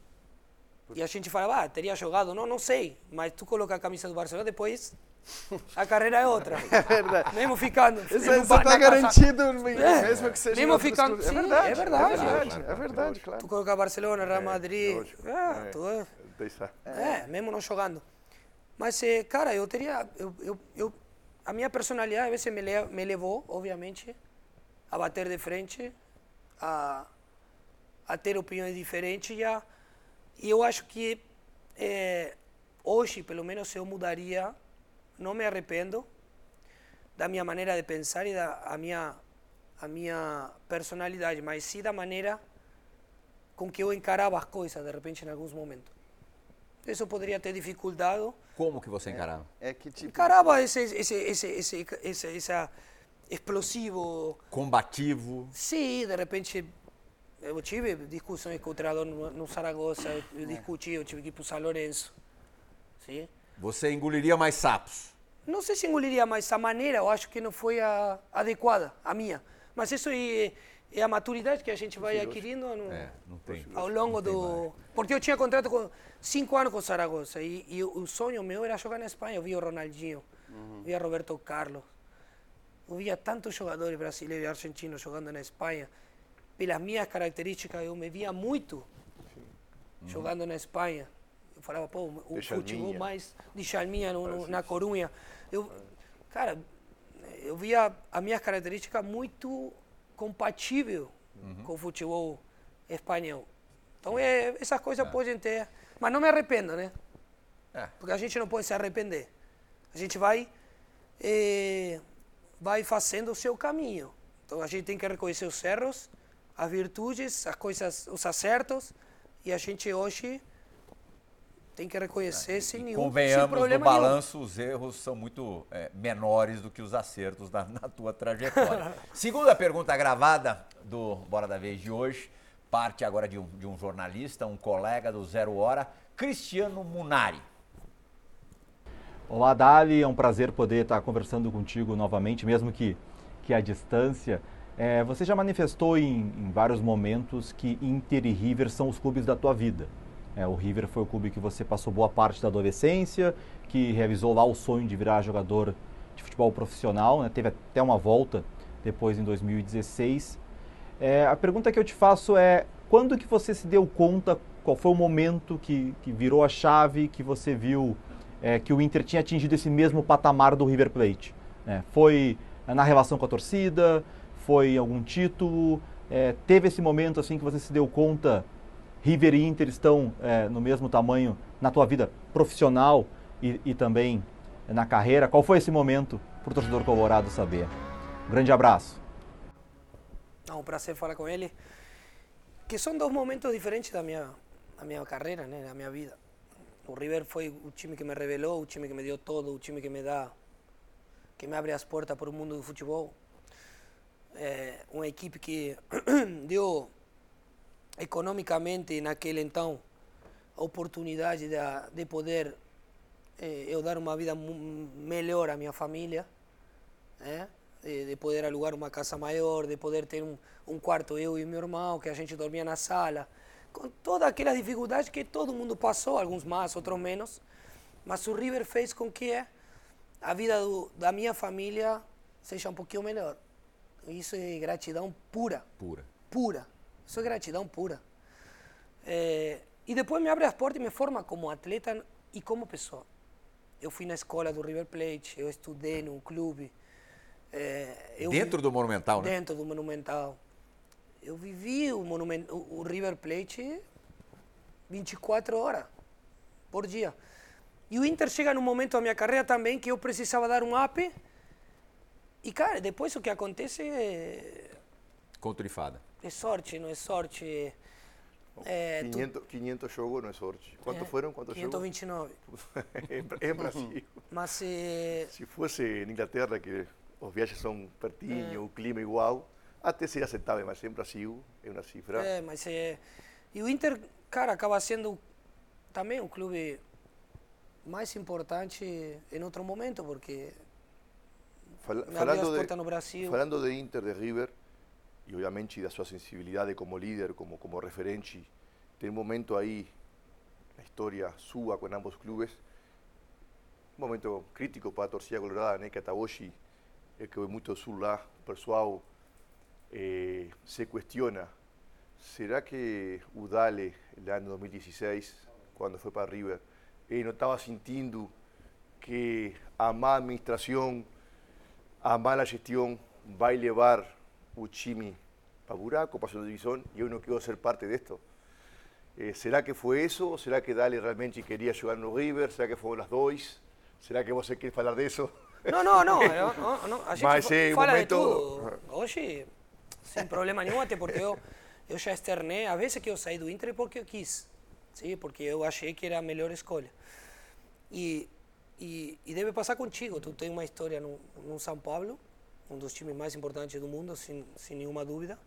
E a gente falava, ah, teria jogado. Não, não sei. Mas tu coloca a camisa do Barcelona, depois a carreira é outra. É verdade. Mesmo ficando. Isso está garantido, é. mesmo que seja. Mesmo ficando. É sim, verdade. É verdade. É verdade, é verdade claro. Tu colocar Barcelona, Real Madrid. lógico. Ah, É. tu é. É. É, mesmo não jogando. Mas, eh, cara, eu teria. Eu, eu, eu, a minha personalidade, às vezes, me, le, me levou, obviamente, a bater de frente, a, a ter opiniões diferentes. E, a, e eu acho que eh, hoje, pelo menos, eu mudaria. Não me arrependo da minha maneira de pensar e da a minha, a minha personalidade, mas sim da maneira com que eu encarava as coisas, de repente, em alguns momentos. Isso poderia ter dificultado. Como que você encarava? É que tipo. Encarava esse, esse, esse, esse, esse, esse explosivo. Combativo. Sim, de repente. Eu tive discussões com o treinador no, no Saragossa, eu discuti, eu tive que ir para o São Lourenço. Sim. Você engoliria mais sapos? Não sei se engoliria, mas a maneira eu acho que não foi a adequada, a minha. Mas isso é, é a maturidade que a gente vai adquirindo no, É, não tem. ao longo não tem do. mais. Porque eu tinha contrato com cinco anos com o Saragossa e, e o, sonho meu era jogar na Espanha. Eu via o Ronaldinho, via Roberto Carlos, eu via tantos jogadores brasileiros e argentinos jogando na Espanha. Pelas minhas características, eu me via muito jogando na Espanha. Eu falava, pô, o De futebol mais de Chalminha no, no, na Corunha. Eu, cara, eu via as minhas características muito compatível com o futebol espanhol. Então, é, essas coisas podem ter. Mas não me arrependo, né? É. Porque a gente não pode se arrepender. A gente vai, eh, vai fazendo o seu caminho. Então, a gente tem que reconhecer os erros, as virtudes, as coisas, os acertos. E a gente hoje tem que reconhecer sem nenhum sem Convenhamos, no problema nenhum. balanço, os erros são muito é, menores do que os acertos na, na tua trajetória. Segunda pergunta gravada do Bora da Vez de hoje, parte agora de um, de um jornalista, um colega do Zero Hora, Cristiano Munari. Olá, Dali, é um prazer poder estar conversando contigo novamente, mesmo que, que à distância. É, você já manifestou em, em vários momentos que Inter e River são os clubes da tua vida. É, o River foi o clube que você passou boa parte da adolescência, que realizou lá o sonho de virar jogador de futebol profissional, né? teve até uma volta depois em 2016. É, a pergunta que eu te faço é, quando que você se deu conta, qual foi o momento que, que virou a chave, que você viu é, que o Inter tinha atingido esse mesmo patamar do River Plate? É, foi na relação com a torcida? Foi algum título? É, teve esse momento assim que você se deu conta, River e Inter estão é, no mesmo tamanho na tua vida profissional e, e também na carreira? Qual foi esse momento para o torcedor colorado saber? Um grande abraço. É um prazer falar com ele. Que são dois momentos diferentes da minha, da minha carreira, né, da minha vida. O River foi o time que me revelou, o time que me deu todo, o time que me dá, que me abre as portas para o mundo do futebol. É uma equipe que deu economicamente naquele então a oportunidade de, de poder eh, eu dar uma vida melhor à minha família, né? de, de poder alugar uma casa maior, de poder ter um, um quarto eu e meu irmão, que a gente dormia na sala, com todas aquelas dificuldades que todo mundo passou, alguns mais, outros menos, mas o River fez com que a vida do, da minha família seja um pouquinho melhor. Isso é gratidão pura Pura. pura. Isso é gratidão pura. É, e depois me abre as portas e me forma como atleta e como pessoa. Eu fui na escola do River Plate, eu estudei num clube. é, Dentro vi- do Monumental, né? Dentro do Monumental. Eu vivi o, monumen, o, o River Plate 24 horas por dia. E o Inter chega num momento da minha carreira também que eu precisava dar um up. E, cara, depois o que acontece é, Conto de fada. é sorte, não é sorte. É, tu- 500, 500 jogos não é sorte. Quantos é, foram? Quantos jogos? 529. em, em Brasil. Mas é, Se fosse em Inglaterra, que os viagens são pertinho, É. o clima é igual, até seria aceitável, mas em Brasil é uma cifra. É, mas é. E o Inter, cara, acaba sendo também um clube mais importante em outro momento, porque As falando, de, falando de Inter, de River, e obviamente da sua sensibilidade como líder, como, como referente, tem um momento aí na história sua com ambos clubes, um momento crítico para a torcida colorada, né, que hoje é que muito sul lá, o pessoal eh, se questiona, será que o Dale, no ano 2016, quando foi para River, ele não estava sentindo que a má administração a mala gestión va a llevar o time para buraco, para segunda división, y yo no quiero ser parte de esto. Eh, ¿Será que fue eso? ¿Será que Dale realmente quería jugar no River? ¿Será que fueron las dos? ¿Será que vos querés hablar de eso? Não, não, não. eu- não, não, a gente Mas é fala momento- de tudo. Hoje, sem problema nenhum, até porque eu, eu já externei. A vezes que eu saí do Inter porque eu quis. Sim, porque eu achei que era a melhor escolha. E, e, e deve passar contigo. Tu tem uma história no, no São Paulo, um dos times mais importantes do mundo, sem, sem nenhuma dúvida.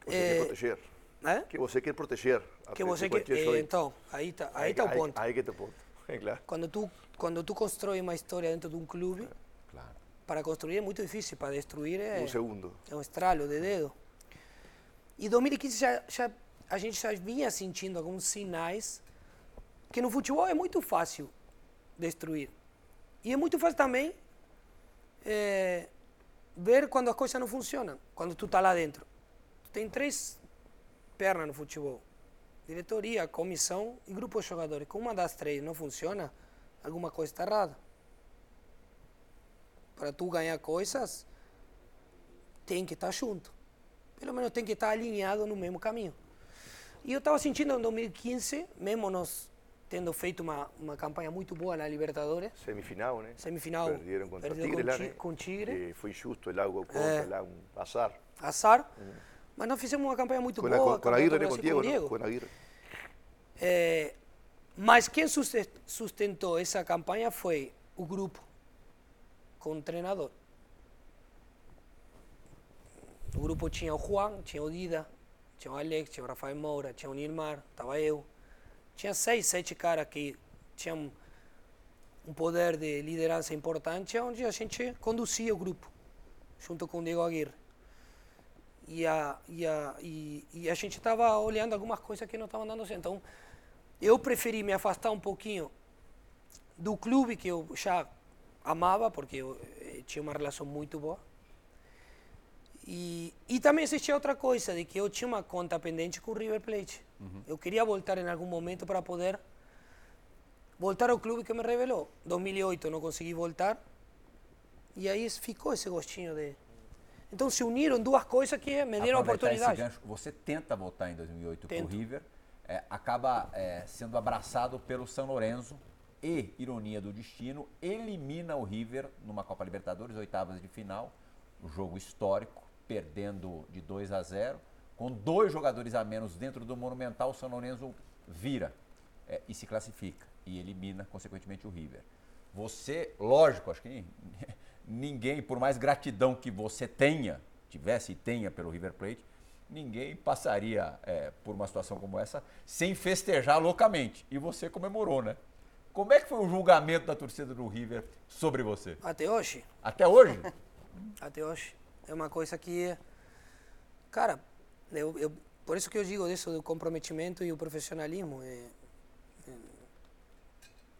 Que você Eh, quer proteger. É? Que você quer proteger. a Que você de que, cualquier eh, então, aí tá, aí Ahí- tá o ponto. Ahí que te ponto. É claro. Quando tu, quando tu constrói uma história dentro de um clube, Claro. para construir é muito difícil, para destruir é... Un segundo. É um estralo de dedo. E 2015 já, já, a gente já vinha sentindo alguns sinais que no futebol é muito fácil destruir. E é muito fácil também eh, ver quando as coisas não funcionam, quando tu está lá dentro. Tu tem três pernas no futebol. Diretoria, comissão e grupo de jogadores. Com uma das três não funciona, alguma coisa está errada. Para tu ganhar coisas, tem que estar junto. Pelo menos tem que estar alinhado no mesmo caminho. E eu estava sentindo em 2015, mesmo nós tendo feito uma, uma campanha muito boa na Libertadores, Semifinal, né? Semifinal, Perderam contra perdeu Tigre com lá, né? com Tigre. Que foi injusto, el agua contra É. lá, um azar. azar, mas nós fizemos uma campanha muito Com, boa. com, com a campeonato Aguirre, né? do Com Diego, com Aguirre. É, mas quem suste- sustentou essa campanha foi o grupo, com o treinador. O grupo tinha o Juan, tinha o Dida, tinha o Alex, tinha o Rafael Moura, tinha o Nilmar, estava eu. Tinha seis, sete caras que tinham um poder de liderança importante, onde a gente conduzia o grupo, junto com o Diego Aguirre. E a, e a, e, e a gente estava olhando algumas coisas que não estavam dando certo. Então, eu preferi me afastar um pouquinho do clube que eu já amava, porque eu eh, tinha uma relação muito boa. E, e também existia outra coisa, de que eu tinha uma conta pendente com o River Plate. Eu queria voltar em algum momento para poder voltar ao clube que me revelou. 2008 não consegui voltar, e aí ficou esse gostinho de... Então se uniram duas coisas que me deram oportunidade. gancho, você tenta voltar em 2008 para o. River, é, acaba é, sendo abraçado pelo São Lourenço e, ironia do destino, elimina o River numa Copa Libertadores, oitavas de final, um jogo histórico, perdendo de 2 a 0, com dois jogadores a menos dentro do Monumental, o São Lourenço vira é, e se classifica e elimina, consequentemente, o River. Você, lógico, acho que ninguém, por mais gratidão que você tenha, tivesse e tenha pelo River Plate, ninguém passaria é, por uma situação como essa sem festejar loucamente. E você comemorou, né? Como é que foi o julgamento da torcida do River sobre você? Até hoje, Até hoje? até hoje. É uma coisa que, cara, eu, eu- por isso que eu digo disso do comprometimento e o profissionalismo. É, é,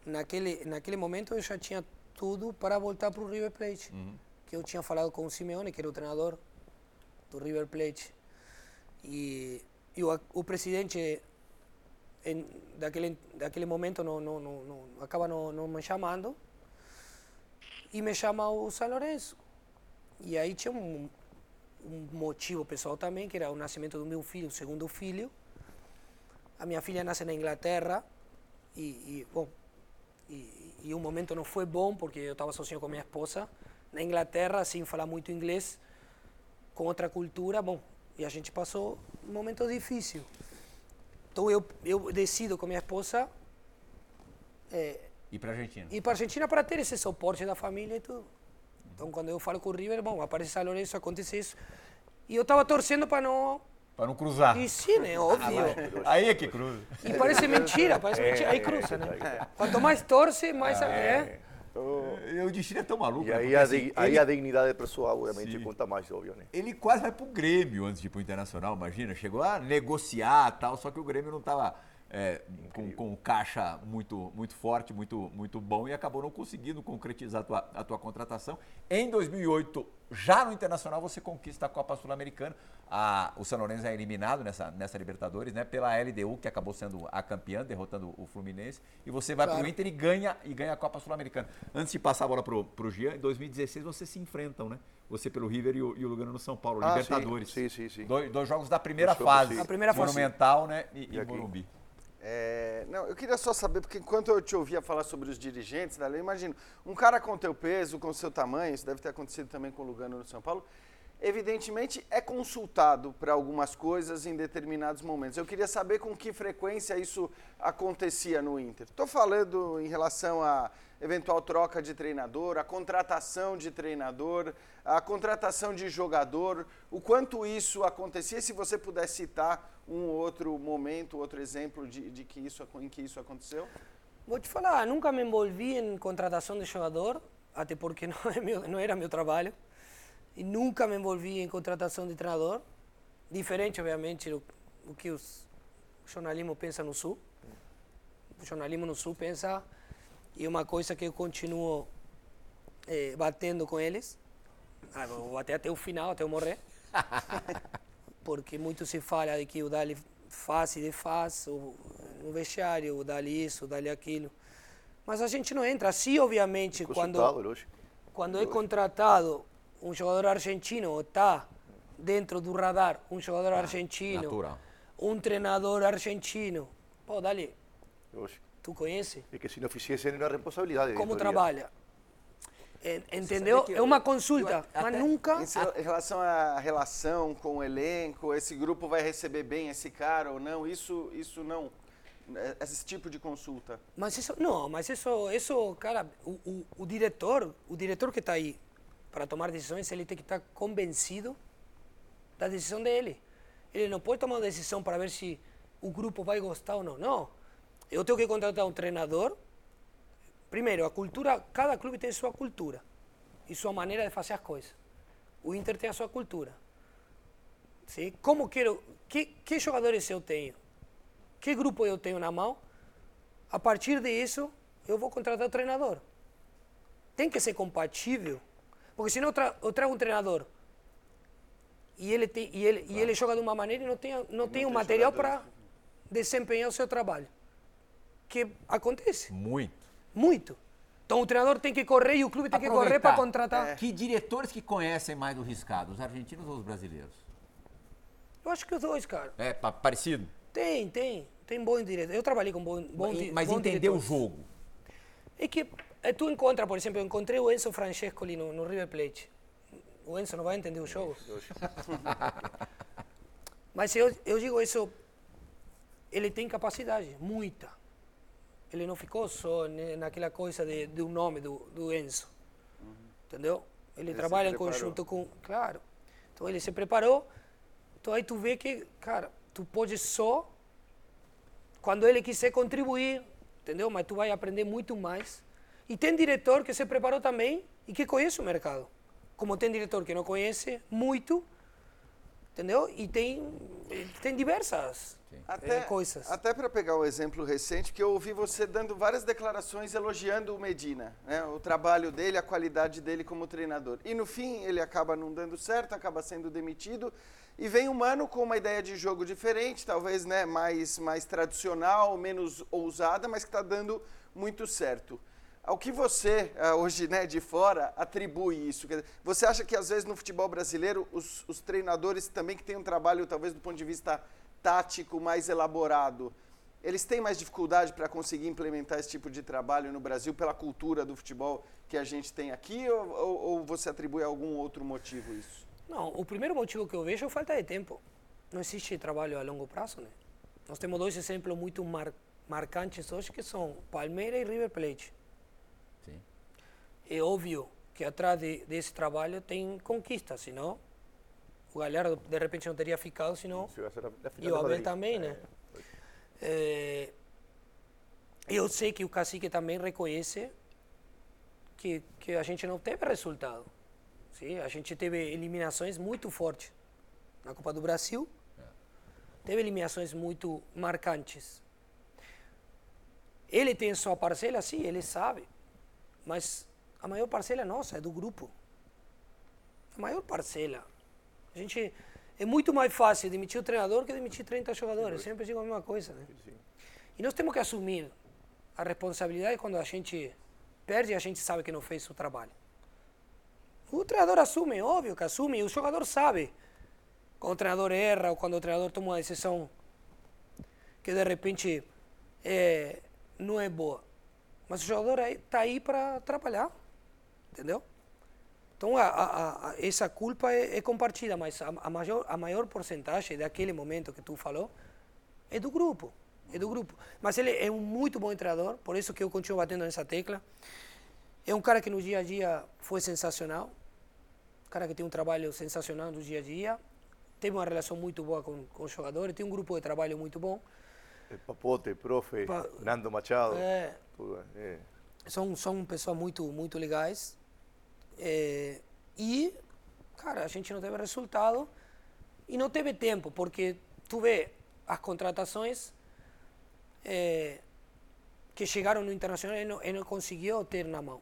naquele, naquele momento eu já tinha tudo para voltar para o River Plate. Que eu tinha falado com o Simeone, que era o treinador do River Plate. E, e o, o presidente em, daquele, daquele momento não, não, não, não, acaba não, não me chamando e me chama o São Lourenço. E aí tinha um, um motivo pessoal também, que era o nascimento do meu filho, o segundo filho. a minha filha nasce na Inglaterra e, e bom, e, e um momento não foi bom porque eu estava sozinho com minha esposa na Inglaterra, sem falar muito inglês, com outra cultura, bom, e a gente passou um momento difícil. Então eu, eu decido com minha esposa é, E pra Argentina? ir para a Argentina para ter esse suporte da família e tudo. Então quando eu falo com o River, bom, aparece São Lourenço, acontece isso. E eu estava torcendo para não... Pra não cruzar. E sim, né? Óbvio. Aí é que cruza. E parece mentira, parece mentira. Aí cruza, né? Quanto mais torce, mais... É. E o destino é tão maluco. E né? aí Porque, a, assim, aí ele- a dignidade pessoal, obviamente, Sim. conta mais, óbvio, né? Ele quase vai pro Grêmio antes de ir pro Internacional, imagina. Chegou a negociar e tal, só que o Grêmio não tava é, com, com um caixa muito, muito forte, muito, muito bom e acabou não conseguindo concretizar a tua, a tua contratação. Em 2008, já no Internacional, você conquista a Copa Sul-Americana. O São Lourenço é eliminado nessa, nessa Libertadores, né? Pela LDU, que acabou sendo a campeã, derrotando o Fluminense. E você vai Claro. pro Inter e ganha, e ganha a Copa Sul-Americana. Antes de passar a bola pro, pro Jean, em 2016 vocês se enfrentam, né? Você pelo River e o, e o Lugano no São Paulo, Ah, Libertadores. sim, sim, sim. Dois, dois jogos da primeira fase. sim. A primeira fase. Monumental, né? E, e E aqui? Morumbi. É, não, eu queria só saber, porque enquanto eu te ouvia falar sobre os dirigentes eu imagino, um cara com teu peso, com seu tamanho, isso deve ter acontecido também com o Lugano no São Paulo, evidentemente é consultado para algumas coisas em determinados momentos. Eu queria saber com que frequência isso acontecia no Inter. Estou falando em relação a eventual troca de treinador, a contratação de treinador, a contratação de jogador, o quanto isso acontecia, se você puder citar um outro momento, outro exemplo de, de que isso, em que isso aconteceu. Vou te falar, nunca me envolvi em contratação de jogador, até porque não, é meu, não era meu trabalho. E nunca me envolvi em contratação de treinador. Diferente, obviamente, do, do que os, o jornalismo pensa no Sul. O jornalismo no Sul pensa, e é uma coisa que eu continuo eh, batendo com eles. Ah, vou bater até o final, até eu morrer. porque muito se fala de que o Dali faz e desfaz, o, no vestiário, o Dali isso, o Dali aquilo. Mas a gente não entra. Sim, obviamente, quando, lógico. quando é contratado um jogador argentino ou está dentro do radar um jogador argentino, natural. um treinador argentino, pô, Dali, lógico. Tu conhece? Es que si no hiciesen una responsabilidad de Como trabalha? En- Entendeu? É uma consulta, eu mas até- nunca... Em, se- relação à relação com o elenco, esse grupo vai receber bem esse cara ou não, isso, isso não. É- Esse tipo de consulta. Mas isso, não, mas isso, isso cara, o, o, o diretor, o diretor que está aí para tomar decisões, ele tem que estar convencido da decisão dele. Ele não pode tomar uma decisão para ver se o grupo vai gostar ou não. Não. Eu tenho que contratar um treinador. Primeiro, a cultura, cada clube tem sua cultura e sua maneira de fazer as coisas. O Inter tem a sua cultura. Sim? Como quero, que, que jogadores eu tenho? Que grupo eu tenho na mão? A partir disso, eu vou contratar o treinador. Tem que ser compatível, porque senão eu, tra eu trago um treinador e ele, tem, e ele, e ele joga de uma maneira e não tem, não tem o material para desempenhar o seu trabalho. Que acontece Muito. muito. Então o treinador tem que correr e o clube tem que correr para contratar. Que diretores que conhecem mais do riscado, os argentinos ou os brasileiros? Eu acho que os dois, cara. É pa- parecido? Tem, tem. Tem bom diretor. Eu trabalhei com bom, bom di- Mas bom entender o diretores. jogo. É que eh, tu encontra, por exemplo, eu encontrei o Enzo Francescoli no, no River Plate. O Enzo não vai entender o jogo. Mas eu, eu digo isso, ele tem capacidade, muita. Ele não ficou só naquela coisa de, um nome do, do Enzo. Entendeu? Ele, Ele trabalha em conjunto com. Claro. Então ele se preparou. Então aí tu vê que, cara, tu pode só quando ele quiser contribuir, entendeu? Mas tu vai aprender muito mais. E tem diretor que se preparou também e que conhece o mercado. Como tem diretor que não conhece muito, entendeu? E tem, tem diversas eh, coisas. Até para pegar o exemplo recente, que eu ouvi você dando várias declarações elogiando o Medina, né? o trabalho dele, a qualidade dele como treinador. E no fim ele acaba não dando certo, acaba sendo demitido. E vem um mano com uma ideia de jogo diferente, talvez né, mais, mais tradicional, menos ousada, mas que está dando muito certo. Ao que você, ah, hoje né, de fora, atribui isso? Você acha que às vezes no futebol brasileiro os, os treinadores também que têm um trabalho, talvez do ponto de vista tático mais elaborado, eles têm mais dificuldade para conseguir implementar esse tipo de trabalho no Brasil pela cultura do futebol que a gente tem aqui ou, ou, ou você atribui a algum outro motivo isso? Não, o primeiro motivo que eu vejo é falta de tempo. Não existe trabalho a longo prazo, né? Nós temos dois exemplos muito mar, marcantes hoje que são Palmeiras e River Plate. É óbvio que atrás de, desse trabalho tem conquista, senão o Galhardo de repente não teria ficado, senão Se e o Abel também, né? É, eu sei que o Cacique também reconhece que, que a gente não teve resultado. Sim, a gente teve eliminações muito fortes na Copa do Brasil. Teve eliminações muito marcantes. Ele tem sua parcela, sim, ele sabe. Mas a maior parcela é nossa, é do grupo. A maior parcela. A gente é muito mais fácil demitir o treinador que demitir 30 jogadores. Sempre digo a mesma coisa, né? E nós temos que assumir a responsabilidade quando a gente perde e a gente sabe que não fez o trabalho. O treinador assume, óbvio que assume, e o jogador sabe. Quando o treinador erra ou quando o treinador toma uma decisão que de repente é, não é boa. Mas o jogador está aí para trabalhar, entendeu? Então, a, a, a, essa culpa é, é compartilhada, mas a, maior, a maior porcentagem daquele momento que tu falou é do grupo. É do grupo. Mas ele é um muito bom treinador, por isso que eu continuo batendo nessa tecla. É um cara que no dia a dia foi sensacional. Um cara que tem um trabalho sensacional no dia a dia. Teve uma relação muito boa com, com os jogadores, tem um grupo de trabalho muito bom. El Papote, profe, Pa- Nando Machado. É, tudo, é. são, são pessoas muito, muito legais. É, e, cara, a gente não teve resultado e não teve tempo, porque tu vê as contratações é, que chegaram no Internacional e não, e não conseguiu ter na mão.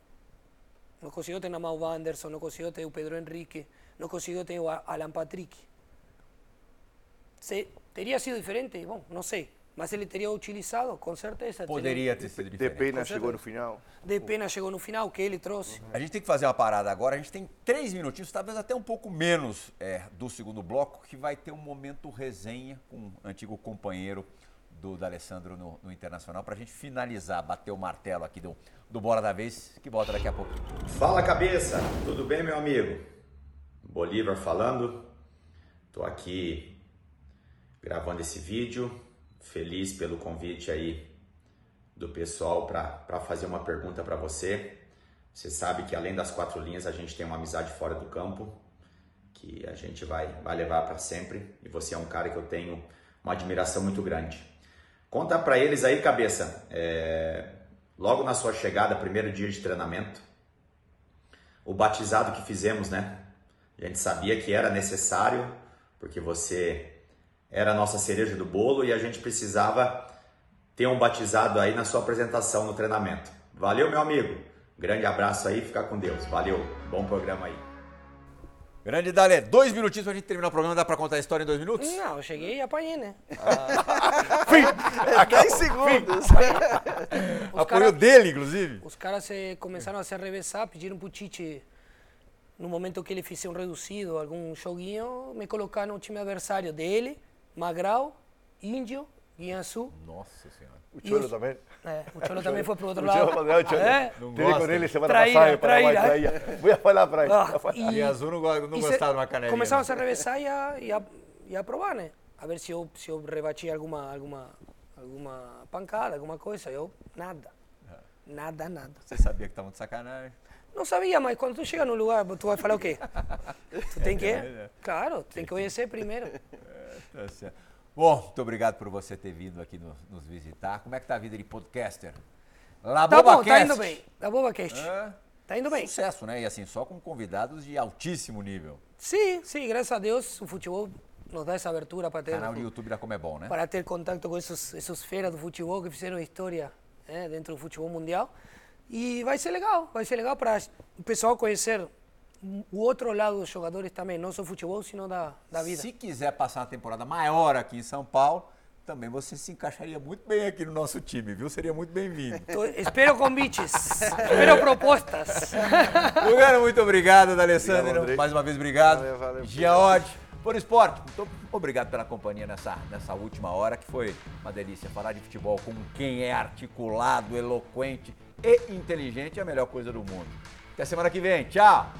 Não conseguiu ter na mão o Anderson, não conseguiu ter o Pedro Henrique, não conseguiu ter o Alan Patrick. Se, teria sido diferente? Bom, não sei. Mas ele teria utilizado, com certeza. teria- Poderia ter sido De diferente. pena Com chegou no final. De pena chegou no final, que ele trouxe. A gente tem que fazer uma parada agora. A gente tem três minutinhos, talvez até um pouco menos é, do segundo bloco, que vai ter um momento resenha com um antigo companheiro do D'Alessandro no, no Internacional, para a gente finalizar, bater o martelo aqui do, do Bora da Vez, que volta daqui a pouco. Fala cabeça, tudo bem meu amigo? Bolívar falando. Tô aqui gravando esse vídeo, feliz pelo convite aí do pessoal para fazer uma pergunta para você. Você sabe que além das quatro linhas a gente tem uma amizade fora do campo que a gente vai, vai levar para sempre e você é um cara que eu tenho uma admiração muito grande. Conta para eles aí, cabeça, é, logo na sua chegada, primeiro dia de treinamento, o batizado que fizemos, né? A gente sabia que era necessário, porque você era a nossa cereja do bolo e a gente precisava ter um batizado aí na sua apresentação no treinamento. Valeu, meu amigo. Grande abraço aí, fica com Deus. Valeu. Bom programa aí. Grande Dalé, dois minutinhos pra gente terminar o programa. Dá pra contar a história em dois minutos? Não, eu cheguei e apanhei, né? É 10 segundos. Os Apoio dele, inclusive. os caras se, começaram a se arrevessar, pediram pro Tite, no momento que ele fizesse um reduzido, algum joguinho, me colocar no time adversário dele, Magral, Índio, Guiançu. Nossa senhora. O Cholo os- também. É, o Cholo também foi pro outro O lado. Cholo, o Cholo. É? Não Tive gosta. com ele semana Traíra, passada, Paraguai, traíra. traía. Vou falar para ele. Ah, vou falar. e- azul não, não gostava de uma canelinha. Começaram a se arrevessar e a, e, a, e a provar, né? A ver se eu, se eu rebatia alguma, alguma, alguma pancada, alguma coisa. Eu, nada. Nada, nada. Você sabia que estavam de sacanagem. Não sabia, mas quando tu chega no lugar, tu vai falar o quê? Tu tem que, É. claro, tem que conhecer primeiro. Tá certo. Bom, muito obrigado por você ter vindo aqui nos, nos visitar. Como é que tá a vida de podcaster? La Tá bom, tá indo bem. Tá boa, Cast. É, Tá indo bem. Sucesso, né? E assim, só com convidados de altíssimo nível. Sim, sim, graças a Deus o futebol nos dá essa abertura para ter, Canal de YouTube da Comebol, né? para ter contato com esses, esses feras do futebol que fizeram história né, dentro do futebol mundial. E vai ser legal, vai ser legal para o pessoal conhecer o outro lado dos jogadores também, não só futebol, sino da, da vida. Se quiser passar uma temporada maior aqui em São Paulo, também você se encaixaria muito bem aqui no nosso time, viu? Seria muito bem-vindo. Espero convites, espero propostas. Lugano, muito obrigado, D'Alessandro. Andrei. Mais uma vez, obrigado. Valeu, valeu. Por esporte, muito obrigado pela companhia nessa, nessa última hora, que foi uma delícia. Falar de futebol com quem é articulado, eloquente e inteligente é a melhor coisa do mundo. Até semana que vem. Tchau!